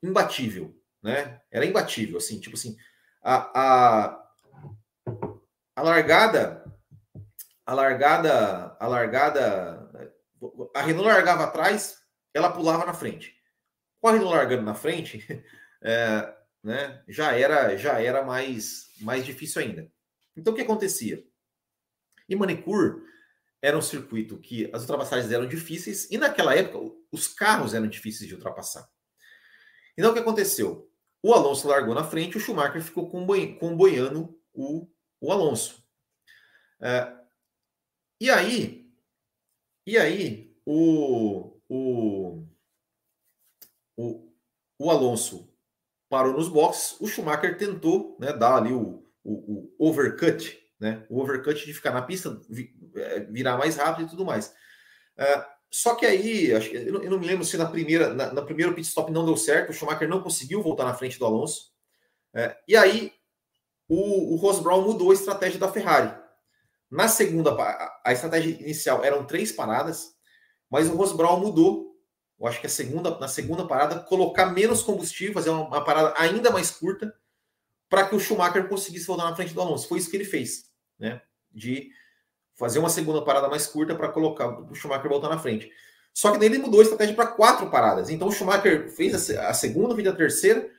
imbatível, né? Era imbatível, assim, tipo assim, a, a, a largada, a largada, a largada, a Renault largava atrás, ela pulava na frente. Com a Renault largando na frente, [laughs] é, né, já era, já era mais, mais difícil ainda. Então o que acontecia? E Manicure era um circuito que as ultrapassagens eram difíceis e naquela época os carros eram difíceis de ultrapassar. Então o que aconteceu? O Alonso largou na frente, o Schumacher ficou comboiando o, o Alonso. É, e aí, e aí o, o, o, o Alonso parou nos boxes, o Schumacher tentou né, dar ali o, o, o overcut né? O overcut de ficar na pista, é, virar mais rápido e tudo mais. Uh, só que aí, acho que, eu, não, me lembro se na primeira, na, na primeira pit stop não deu certo, o Schumacher não conseguiu voltar na frente do Alonso. É, e aí o, o Ross Brown mudou a estratégia da Ferrari. Na segunda, a estratégia inicial eram três paradas, mas o Ross Brown mudou. Eu acho que a segunda, na segunda parada, colocar menos combustível, fazer uma, uma parada ainda mais curta, para que o Schumacher conseguisse voltar na frente do Alonso. Foi isso que ele fez, né? De fazer uma segunda parada mais curta para colocar o Schumacher voltar na frente. Só que daí ele mudou a estratégia para quatro paradas. Então o Schumacher fez a, segunda, fez a terceira,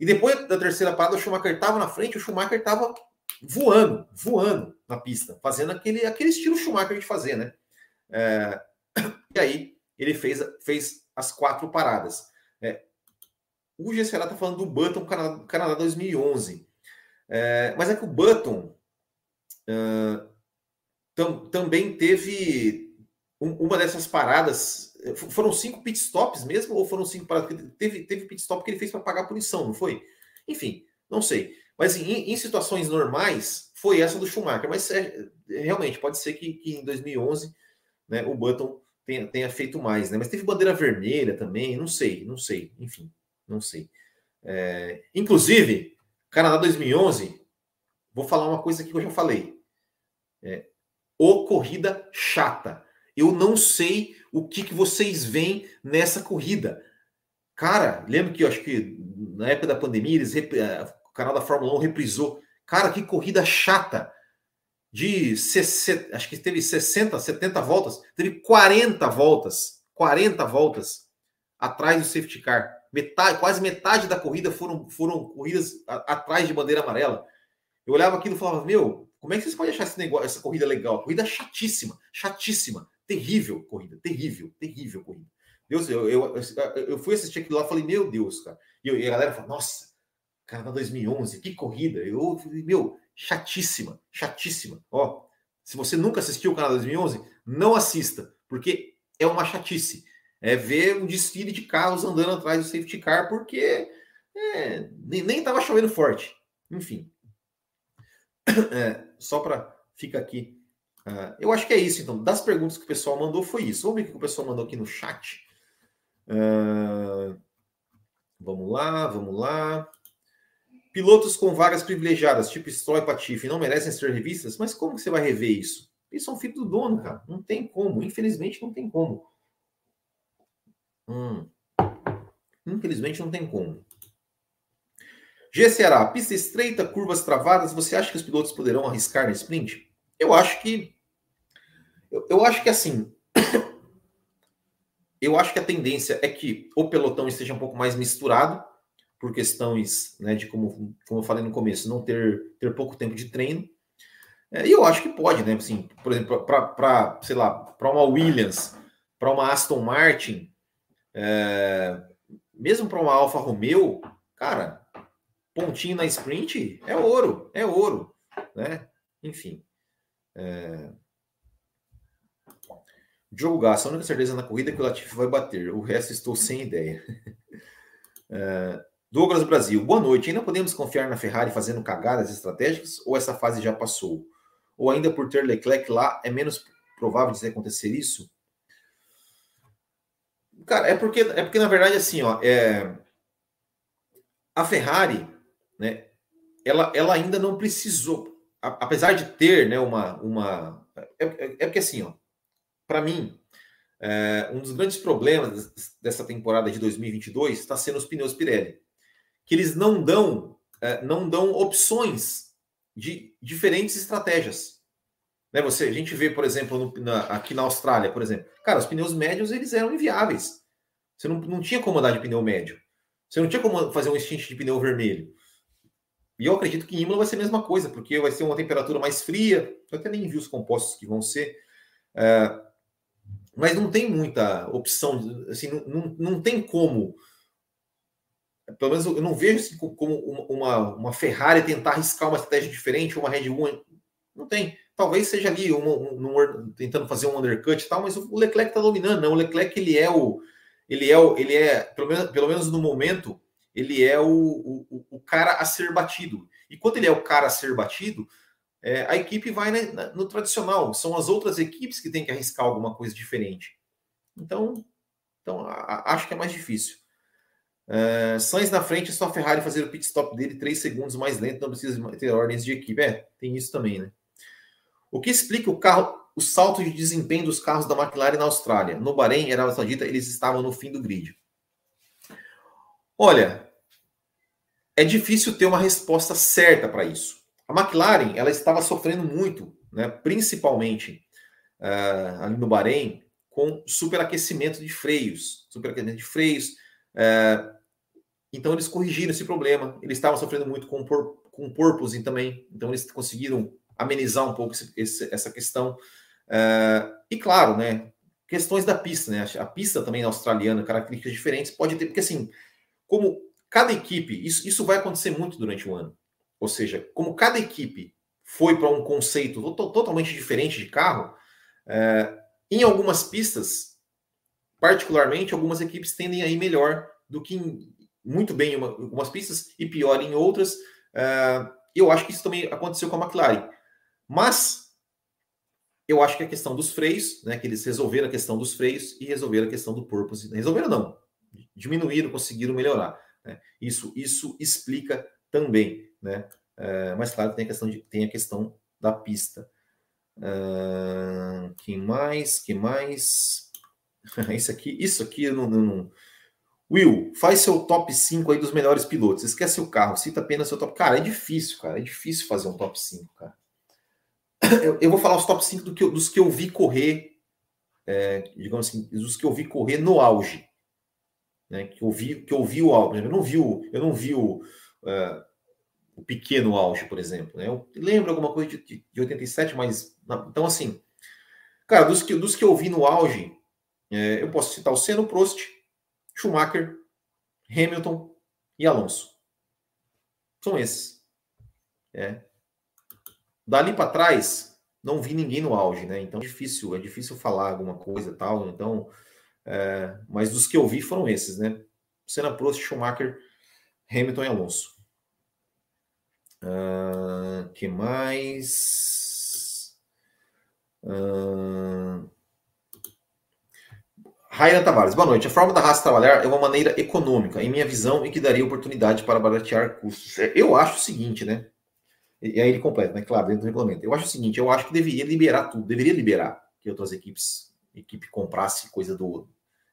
e depois da terceira parada o Schumacher estava na frente, o Schumacher estava voando, voando na pista, fazendo aquele, aquele estilo Schumacher de fazer, né? É, [coughs] e aí ele fez, fez as quatro paradas. É, o GCLA está falando do Button Canadá, Canadá 2011. É, mas é que o Button tam, também teve um, uma dessas paradas. Foram cinco pit stops mesmo, ou foram cinco paradas? Teve, teve pit stop que ele fez para pagar a punição, não foi? Enfim, não sei. Mas em, em, situações normais, foi essa do Schumacher. Mas é, realmente, pode ser que, que em 2011 né, o Button tenha, tenha, feito mais. Né? Mas teve bandeira vermelha também, não sei, não sei. Enfim, não sei. É, inclusive, Canadá 2011, vou falar uma coisa que eu já falei. É, corrida chata. Eu não sei o que, que vocês veem nessa corrida. Cara, lembro que eu acho que na época da pandemia, eles, o canal da Fórmula 1 reprisou. Cara, que corrida chata. De 60, acho que teve 60, 70 voltas, teve 40 voltas, 40 voltas atrás do safety car. Metade, quase metade da corrida foram, foram corridas a, atrás de bandeira amarela. Eu olhava aquilo e falava, meu, como é que vocês podem achar esse negócio, essa corrida legal? Corrida chatíssima, chatíssima, terrível corrida, terrível, terrível corrida. Deus, eu, eu, eu fui assistir aquilo lá e falei, meu Deus, cara. E, eu, e a galera falou, nossa, cara, na 2011, que corrida. Eu falei, meu, chatíssima, chatíssima. Ó, se você nunca assistiu o canal 2011, não assista, porque é uma chatice. É ver um desfile de carros andando atrás do safety car, porque é, nem estava chovendo forte. Enfim. [coughs] É, só para ficar aqui. Uh, eu acho que é isso, então. Das perguntas que o pessoal mandou, foi isso. Vamos ver o que o pessoal mandou aqui no chat. Uh, vamos lá, vamos lá. Pilotos com vagas privilegiadas, tipo Stroll e Patife, não merecem ser revistas? Mas como você vai rever isso? Eles são filhos do dono, cara. Não tem como. Infelizmente, não tem como. Hum. Infelizmente, não tem como. G pista estreita, curvas travadas, você acha que os pilotos poderão arriscar na sprint? Eu acho que. Eu, eu acho que assim. [coughs] eu acho que a tendência é que o pelotão esteja um pouco mais misturado, por questões né, de, como, como eu falei no começo, não ter, ter pouco tempo de treino. É, e eu acho que pode, né? Assim, por exemplo, para, sei lá, para uma Williams, para uma Aston Martin, é, mesmo para uma Alfa Romeo, cara, pontinho na sprint é ouro, é ouro, né? Enfim. É... Diogo Gassa, a única certeza na corrida é que o Latifi vai bater, o resto estou sem ideia. [laughs] é... Douglas Brasil, boa noite. Ainda podemos confiar na Ferrari fazendo cagadas estratégicas ou essa fase já passou? Ou ainda por ter Leclerc lá é menos provável de acontecer isso? Cara, é porque, é porque na verdade assim, ó, é... a Ferrari né, ela, ela ainda não precisou, apesar de ter né, uma. uma é, é, é porque assim, ó, para mim, é, um dos grandes problemas dessa temporada de 2022 está sendo os pneus Pirelli, que eles não dão, é, não dão opções de diferentes estratégias. Né, você, a gente vê, por exemplo, no, na, aqui na Austrália, por exemplo, cara, os pneus médios eles eram inviáveis. Você não, não tinha como andar de pneu médio. Você não tinha como fazer um stint de pneu vermelho. E eu acredito que em Imola vai ser a mesma coisa, porque vai ser uma temperatura mais fria. Eu até nem vi os compostos que vão ser. É, mas não tem muita opção, assim, não, não, não tem como. Pelo menos eu não vejo assim, como uma, uma Ferrari tentar arriscar uma estratégia diferente, uma Red Bull. Não tem. Talvez seja ali um, tentando fazer um undercut e tal, mas o Leclerc está dominando. Não, o Leclerc ele é o. Ele é o. Ele é, pelo menos, pelo menos no momento, ele é o, o, o, cara a ser batido. E quando ele é o cara a ser batido, é, a equipe vai né, no tradicional. São as outras equipes que têm que arriscar alguma coisa diferente. Então, então a, acho que é mais difícil. Uh, Sainz na frente, só a Ferrari fazer o pit stop dele 3 segundos mais lento, não precisa ter ordens de equipe. É, tem isso também, né? O que explica o carro, o salto de desempenho dos carros da McLaren na Austrália? No Bahrein, era Saudita, eles estavam no fim do grid. Olha, é difícil ter uma resposta certa para isso. A McLaren, ela estava sofrendo muito, né, principalmente uh, ali no Bahrein, com superaquecimento de freios, superaquecimento de freios, uh, então eles corrigiram esse problema. Eles estavam sofrendo muito com, por, com porpoising também. Então eles conseguiram amenizar um pouco esse, esse, essa questão. Uh, e claro, né? Questões da pista, né? A pista também australiana, características diferentes, pode ter, porque assim, como cada equipe, isso, isso vai acontecer muito durante o ano. Ou seja, como cada equipe foi para um conceito totalmente diferente de carro, uh, em algumas pistas, particularmente, algumas equipes tendem a ir melhor do que em, muito bem em uma, algumas pistas e pior em outras. Uh, eu acho que isso também aconteceu com a McLaren. Mas eu acho que a questão dos freios, né, que eles resolveram a questão dos freios e resolveram a questão do purpose. Resolveram não, diminuíram, conseguiram melhorar. Né? Isso, isso explica também, né? Uh, mas claro, tem a questão de, tem a questão da pista. Uh, que mais? Que mais? [laughs] isso aqui, isso aqui eu não, não, Will, faz seu top 5 aí dos melhores pilotos. Esquece o carro, cita apenas seu top. Cara, é difícil, cara. É difícil fazer um top 5, cara. [coughs] Eu, eu vou falar os top 5 do que dos que eu vi correr, é, digamos assim, dos que eu vi correr no auge. Né? Que, eu vi, que eu vi o auge. Eu não vi eu não vi o, uh, o pequeno auge, por exemplo. Né? Eu lembro alguma coisa de, de, de 87, mas. Então, assim, cara, dos que, dos que eu vi no auge, é, eu posso citar o Senna, Prost Schumacher, Hamilton e Alonso. São esses. É. Dali para trás, não vi ninguém no auge, né? Então é difícil, é difícil falar alguma coisa tal. Então, é, mas dos que eu vi foram esses, né? Senna, Prost, Schumacher, Hamilton e Alonso. Uh, que mais? Uh, Raina Tavares, boa noite. A forma da raça trabalhar é uma maneira econômica, em minha visão, e que daria oportunidade para baratear custos. É, eu acho o seguinte, né? E aí ele completa, né? Claro, dentro do regulamento. Eu acho o seguinte, eu acho que deveria liberar tudo, deveria liberar que outras equipes, equipe comprasse coisa do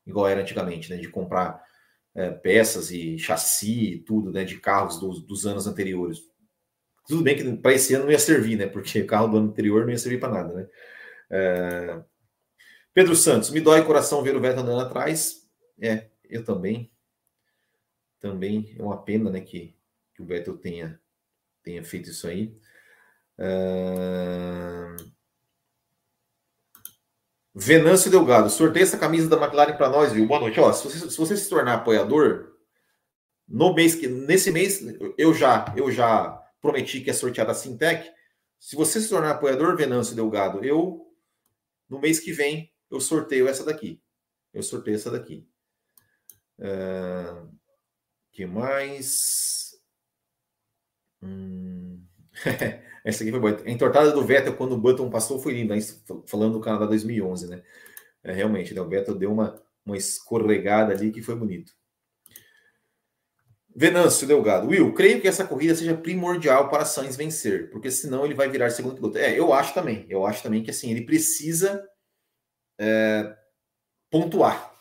igual era antigamente, né? De comprar é, peças e chassi e tudo, né? De carros dos, dos anos anteriores. Tudo bem que para esse ano não ia servir, né? Porque o carro do ano anterior não ia servir para nada, né? É, Pedro Santos, me dói coração ver o Vettel andando atrás. É, eu também. Também é uma pena, né, que, que o Vettel tenha, tenha feito isso aí. Uh... Venâncio Delgado, sorteia essa camisa da McLaren para nós, viu? Boa noite. Ó, se você, se você se tornar apoiador, no mês que nesse mês eu já eu já prometi que é sorteada a Sintec. Se você se tornar apoiador, Venâncio Delgado, eu no mês que vem eu sorteio essa daqui. Eu sorteio essa daqui. Uh, que mais? Hum... [laughs] essa aqui foi boa. A entortada do Vettel quando o Button passou foi linda. Falando do Canadá 2011, né? É, realmente, né? o Vettel deu uma, uma escorregada ali que foi bonito. Venâncio Delgado. Will, creio que essa corrida seja primordial para Sainz vencer, porque senão ele vai virar segundo piloto. É, eu acho também. Eu acho também que assim, ele precisa é, pontuar.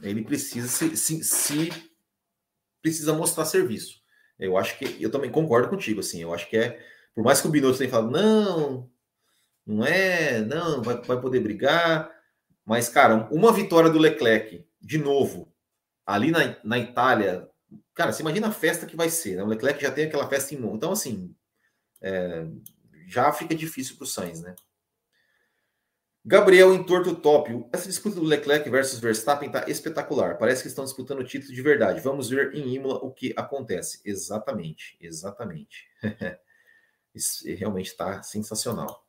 Ele precisa se, se, se, precisa mostrar serviço. Eu acho que eu também concordo contigo. Assim, eu acho que é por mais que o Binotto tenha falado não, não é, não vai, vai poder brigar, mas cara, uma vitória do Leclerc de novo ali na, na Itália, cara, você imagina a festa que vai ser. Né? O Leclerc já tem aquela festa em mão, então assim é, já fica difícil para o Sainz, né? Gabriel entorto top. Essa disputa do Leclerc versus Verstappen está espetacular. Parece que estão disputando o título de verdade. Vamos ver em Imola o que acontece. Exatamente, exatamente. [laughs] Isso realmente está sensacional.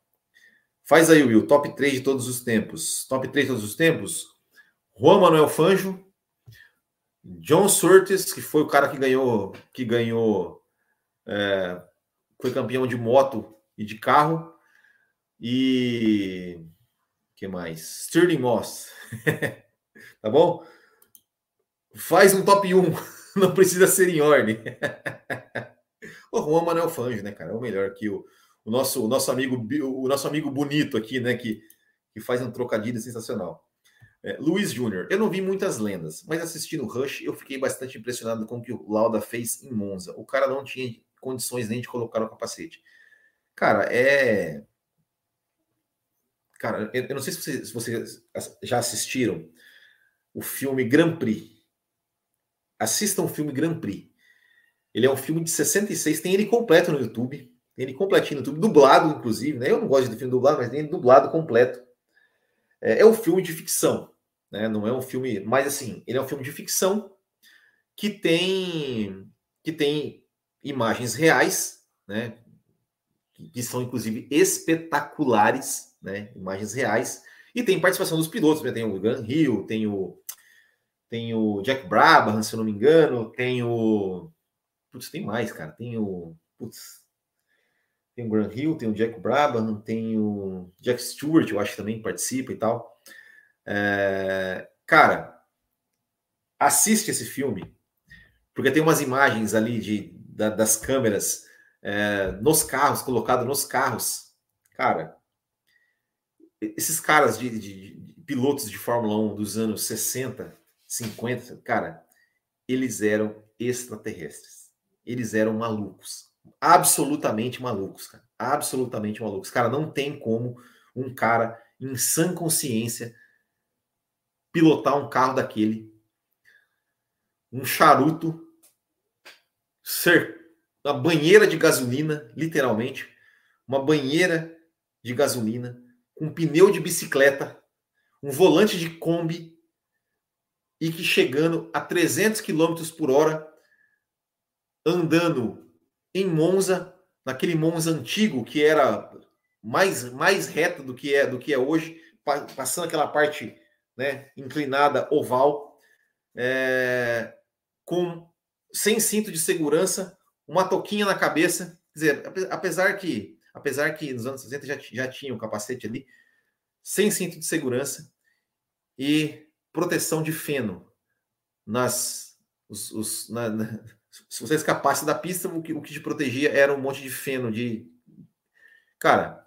Faz aí, Will, top 3 de todos os tempos. Top 3 de todos os tempos. Juan Manuel Fanjo, John Surtees, que foi o cara que ganhou, que ganhou, é, foi campeão de moto e de carro, e que mais? Sterling Moss. [laughs] Tá bom? Faz um top 1. [laughs] Não precisa ser em ordem. [laughs] o Juan Manuel Fangio, né, cara? É o melhor aqui. O, o, nosso, o, nosso amigo, o nosso amigo bonito aqui, né? Que, que faz um trocadilho sensacional. É, Luiz Júnior, eu não vi muitas lendas, mas assistindo Rush, eu fiquei bastante impressionado com o que o Lauda fez em Monza. O cara não tinha condições nem de colocar o capacete. Cara, é. Cara, eu não sei se vocês, se vocês já assistiram o filme Grand Prix. Assistam o filme Grand Prix. Ele é um filme de 66, tem ele completo no YouTube. Tem ele completinho no YouTube, dublado, inclusive. Né? Eu não gosto de filme dublado, mas tem ele dublado completo. É, é um filme de ficção, né? Não é um filme, mas assim, ele é um filme de ficção que tem que tem imagens reais, né? Que são inclusive espetaculares, né? Imagens reais e tem participação dos pilotos, né? Tem o Gun Hill, tem o tem o Jack Brabham, se eu não me engano, tem o Putz, tem mais, cara. Tem o Putz, tem o Grant Hill, tem o Jack Brabham, tem o Jack Stewart, eu acho que também participa e tal. É, cara, assiste esse filme, porque tem umas imagens ali de, da, das câmeras é, nos carros, colocado nos carros. Cara, esses caras de, de, de, pilotos de Fórmula 1 dos anos 60, 50, cara, eles eram extraterrestres. Eles eram malucos absolutamente malucos, cara. Absolutamente malucos. Cara, não tem como um cara em sã consciência pilotar um carro daquele, um charuto, ser uma banheira de gasolina, literalmente, uma banheira de gasolina, um pneu de bicicleta, um volante de Kombi e que chegando a 300 km por hora, andando em Monza, naquele Monza antigo que era mais, mais reto do que é do que é hoje, passando aquela parte né, inclinada oval, é, com sem cinto de segurança, uma toquinha na cabeça. Quer dizer, apesar que apesar que nos anos 60 já, já tinha o capacete ali, sem cinto de segurança e proteção de feno nas os, os na, na, se você escapasse da pista, o que, o que te protegia era um monte de feno, de. Cara,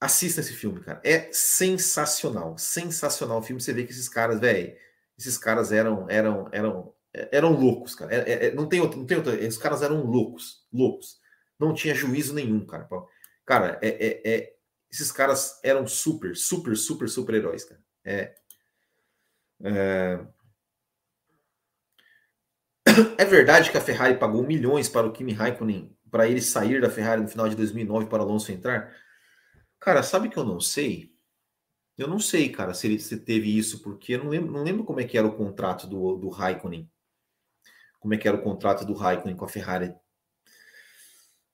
assista esse filme, cara. É sensacional. Sensacional o filme. Você vê que esses caras, velho, esses caras eram, eram, eram, eram loucos, cara. É, é, é, não tem outro, não tem outro. Esses caras eram loucos, loucos. Não tinha juízo nenhum, cara. Cara, é, é, é esses caras eram super, super, super, super heróis, cara. É, é, é verdade que a Ferrari pagou milhões para o Kimi Raikkonen para ele sair da Ferrari no final de 2009 para Alonso entrar? Cara, sabe que eu não sei? Eu não sei, cara, se ele se teve isso, porque eu não lembro, não lembro como é que era o contrato do, do Raikkonen. Como é que era o contrato do Raikkonen com a Ferrari.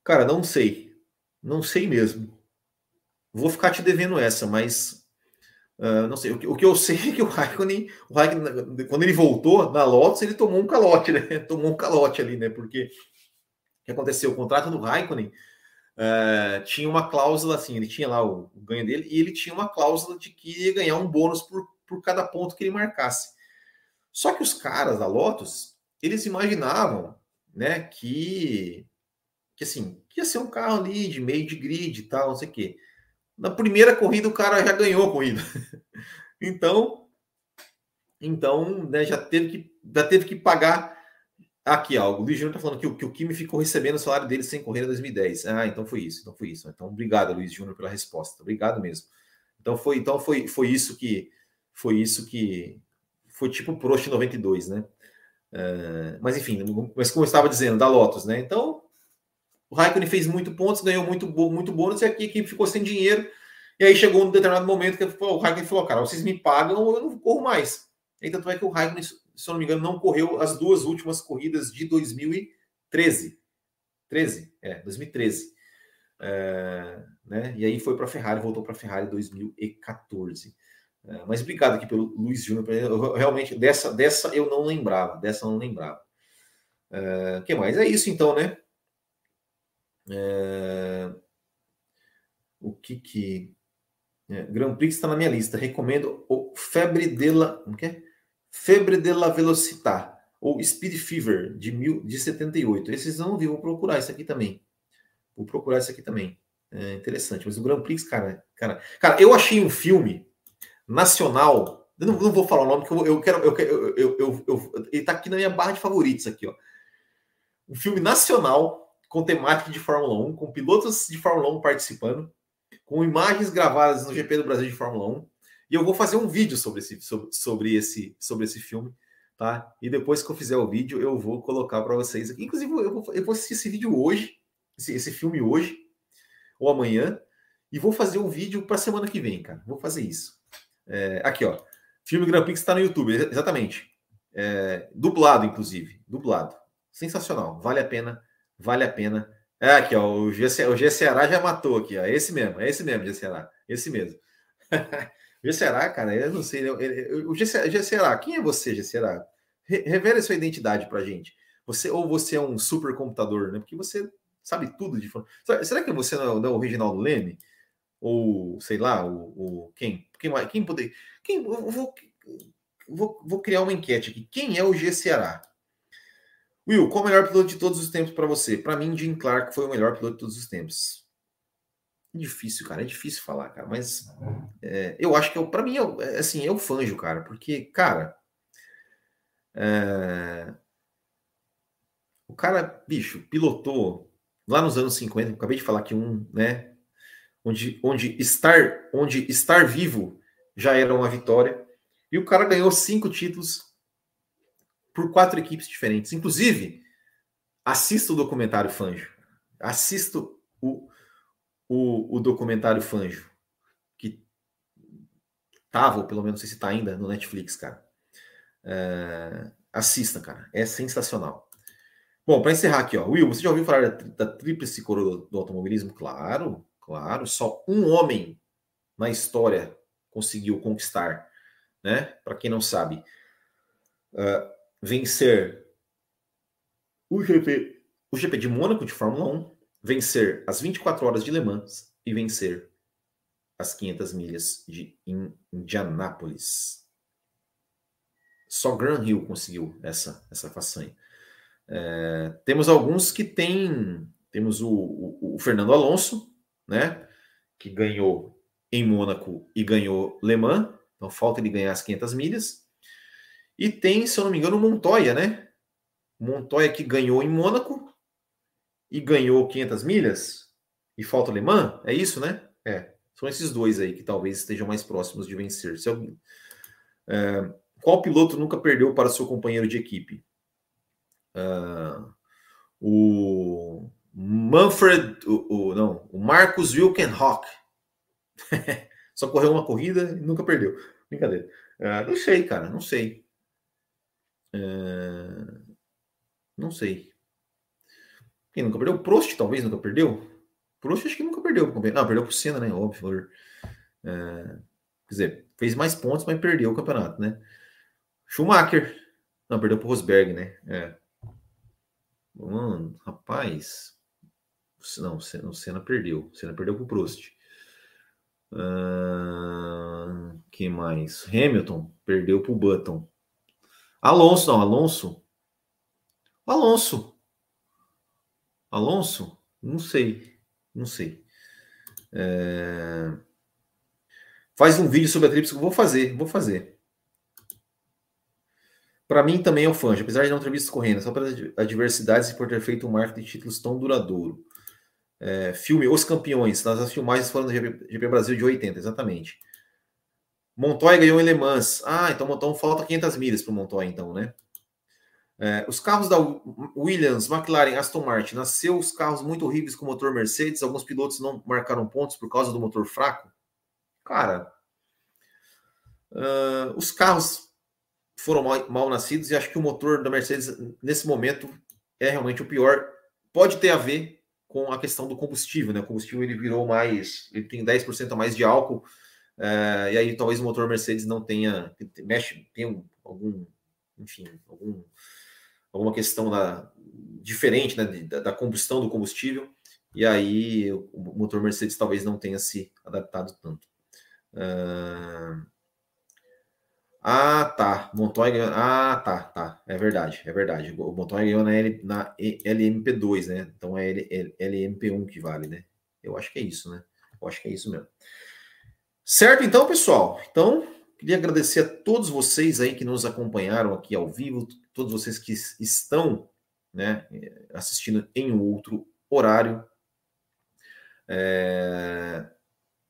Cara, não sei. Não sei mesmo. Vou ficar te devendo essa, mas Uh, não sei, o que, o que, eu sei é que o Raikkonen, o Raikkonen, quando ele voltou na Lotus, ele tomou um calote, né? [laughs] Tomou um calote ali, né? Porque o que aconteceu? O contrato do Raikkonen uh, tinha uma cláusula assim, ele tinha lá o, o, ganho dele e ele tinha uma cláusula de que ia ganhar um bônus por, por cada ponto que ele marcasse. Só que os caras da Lotus, eles imaginavam, né, que, que assim, que ia ser um carro ali de meio de grid e tal, não sei o quê. Na primeira corrida o cara já ganhou a corrida. [laughs] então, então né, já teve que já teve que pagar aqui algo. O Luiz Júnior está falando que o, que o Kimi ficou recebendo o salário dele sem correr em 2010. Ah, então foi isso, então foi isso. Então obrigado, Luiz Júnior, pela resposta. Obrigado mesmo. Então foi, então foi, foi isso que foi isso que foi tipo o Prost 92, né? Uh, mas enfim, mas como eu estava dizendo, da Lotus, né? Então o Raikkonen fez muito pontos, ganhou muito, muito bônus e a equipe ficou sem dinheiro. E aí chegou um determinado momento que o Raikkonen falou: Cara, vocês me pagam ou eu não corro mais. E tanto é que o Raikkonen, se eu não me engano, não correu as duas últimas corridas de 2013. 13? É, 2013. É, né? E aí foi para a Ferrari, voltou para a Ferrari em 2014. É, mas obrigado aqui pelo Luiz Júnior. Realmente, dessa, dessa eu não lembrava. Dessa eu não lembrava. O é, que mais? É isso então, né? É... O que que. É, Grand Prix está na minha lista. Recomendo o Febre de la, o que é? Febre de la Velocità ou Speed Fever de, mil, de 78. Esses não vi, vou procurar isso aqui também. Vou procurar isso aqui também. É interessante. Mas o Grand Prix, cara, cara, cara, eu achei um filme nacional. Eu não, não vou falar o nome, porque eu, eu quero. Eu, eu, eu, eu, eu, ele tá aqui na minha barra de favoritos aqui, ó. Um filme nacional com temática de Fórmula 1, com pilotos de Fórmula 1 participando, com imagens gravadas no GP do Brasil de Fórmula 1. E eu vou fazer um vídeo sobre esse, sobre, sobre esse, sobre esse filme, tá? E depois que eu fizer o vídeo, eu vou colocar para vocês aqui. Inclusive, eu vou, eu vou assistir esse vídeo hoje, esse, esse filme hoje, ou amanhã, e vou fazer um vídeo para semana que vem, cara. Vou fazer isso. É, aqui, ó. Filme Grand Prix está no YouTube, exatamente. É, dublado, inclusive. Dublado. Sensacional. Vale a pena. Vale a pena. É, aqui, ó. O G, o G Ceará já matou aqui, ó. Esse mesmo, é esse mesmo, G Ceará. Esse mesmo. [laughs] G Ceará, cara, eu não sei. Eu, o G, G Ceará, quem é você, G Ceará? Re, revela sua identidade pra gente. Você ou você é um supercomputador, né? Porque você sabe tudo de Será que você não é o Reginaldo Leme? Ou, sei lá, o, o quem? Quem, quem poder. Quem, eu vou, vou, vou criar uma enquete aqui. Quem é o G Ceará? Will, qual o melhor piloto de todos os tempos para você? Para mim, Jim Clark foi o melhor piloto de todos os tempos. Difícil, cara, é difícil falar, cara, mas é, eu acho que para mim é, assim, é o Fanjo, cara, porque, cara, é, o cara, bicho, pilotou lá nos anos 50, acabei de falar que um, né, onde, onde, estar, onde estar vivo já era uma vitória. E o cara ganhou cinco títulos por quatro equipes diferentes. Inclusive, assista o documentário Fanjo. Assista o, o, o documentário Fanjo. Que tava, ou pelo menos não sei se está ainda, no Netflix, cara. É, assista, cara. É sensacional. Bom, para encerrar aqui, ó. Will, você já ouviu falar da, da tríplice coroa do automobilismo? Claro, claro. Só um homem na história conseguiu conquistar, né? Para quem não sabe, uh, vencer o GP, o GP de Mônaco de Fórmula 1, vencer as 24 horas de Le Mans e vencer as 500 milhas de Indianápolis. Só Graham Hill conseguiu essa, essa façanha. É, temos alguns que têm. Temos o, o, o, Fernando Alonso, né? Que ganhou em Mônaco e ganhou Le Mans. Então falta ele ganhar as 500 milhas. E tem, se eu não me engano, o Montoya, né? Montoya que ganhou em Mônaco e ganhou 500 milhas. E falta Mans. É isso, né? É. São esses dois aí que talvez estejam mais próximos de vencer. Se é, qual piloto nunca perdeu para seu companheiro de equipe? Uh, o Manfred, o, o, não, o Marcos Wilkenhock. [laughs] Só correu uma corrida e nunca perdeu. Brincadeira. Uh, não sei, cara, não sei. Uh, não sei. Quem nunca perdeu? O Prost talvez nunca perdeu. Prost acho que nunca perdeu. Não, perdeu pro Senna, né? Óbvio. Uh, quer dizer, fez mais pontos, mas perdeu o campeonato, né? Schumacher. Não, perdeu pro Rosberg, né? É. Mano, rapaz. Não, o Senna perdeu. O Senna perdeu pro Prost. Uh, que mais? Hamilton perdeu pro Button. Alonso, não, Alonso. Alonso. Alonso? Não sei. Não sei. É... Faz um vídeo sobre a tríplice. Vou fazer, vou fazer. Para mim também é o Fanjo, apesar de não ter visto correndo, só pelas adversidades e por ter feito um marco de títulos tão duradouro. É, filme Os Campeões, nas filmagens foram do GP, GP, Brasil de 80, exatamente. Montoya ganhou em Le Mans. Ah, então, então falta 500 milhas para o Montoya, então, né? É, os carros da Williams, McLaren, Aston Martin, nasceu os carros muito horríveis com motor Mercedes. Alguns pilotos não marcaram pontos por causa do motor fraco. Cara, uh, os carros foram mal, mal, nascidos e acho que o motor da Mercedes, nesse momento, é realmente o pior. Pode ter a ver com a questão do combustível, né? O combustível ele virou mais, ele tem 10% a mais de álcool, é, e aí talvez o motor Mercedes não tenha, mexe, tem algum, enfim, algum, alguma questão da, diferente né, da, da combustão do combustível, e aí o motor Mercedes talvez não tenha se adaptado tanto. Uh... Ah, tá. Montoya. Ah, tá, tá. É verdade, é verdade. O Montoya ganhou na, L, na LMP2, né? Então é L, LMP1 que vale, né? Eu acho que é isso, né? Eu acho que é isso mesmo. Certo, então, pessoal. Então, queria agradecer a todos vocês aí que nos acompanharam aqui ao vivo, todos vocês que estão né, assistindo em outro horário. É...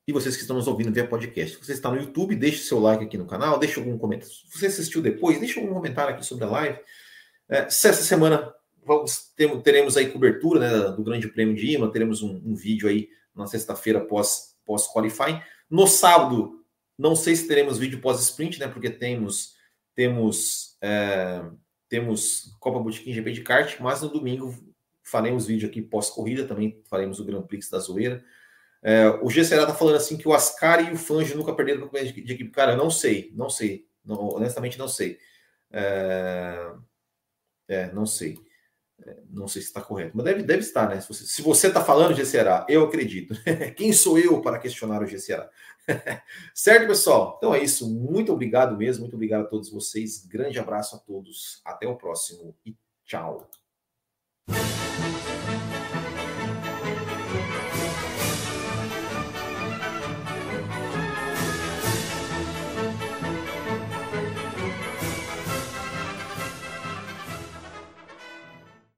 E vocês que estão nos ouvindo via podcast. Se você está no YouTube, deixe seu like aqui no canal, deixe algum comentário. Se você assistiu depois, deixe algum comentário aqui sobre a live. É, se essa semana vamos, teremos aí cobertura né, do Grande Prêmio de Imola, teremos um, um vídeo aí na sexta-feira pós, pós qualifying. No sábado, não sei se teremos vídeo pós sprint, né? Porque temos temos é, temos Copa Botequim GP de kart, mas no domingo faremos vídeo aqui pós corrida, também faremos o Grand Prix da Zoeira. É, o G tá falando assim que o Ascari e o Fangio nunca perderam de, de equipe. Cara, eu não sei, não sei. Não, honestamente, não sei. É, é não sei. Não sei se está correto, mas deve, deve estar, né? Se você está falando GCRA, eu acredito. [laughs] Quem sou eu para questionar o GCRA? [laughs] certo, pessoal? Então é isso. Muito obrigado mesmo. Muito obrigado a todos vocês. Grande abraço a todos. Até o próximo e tchau.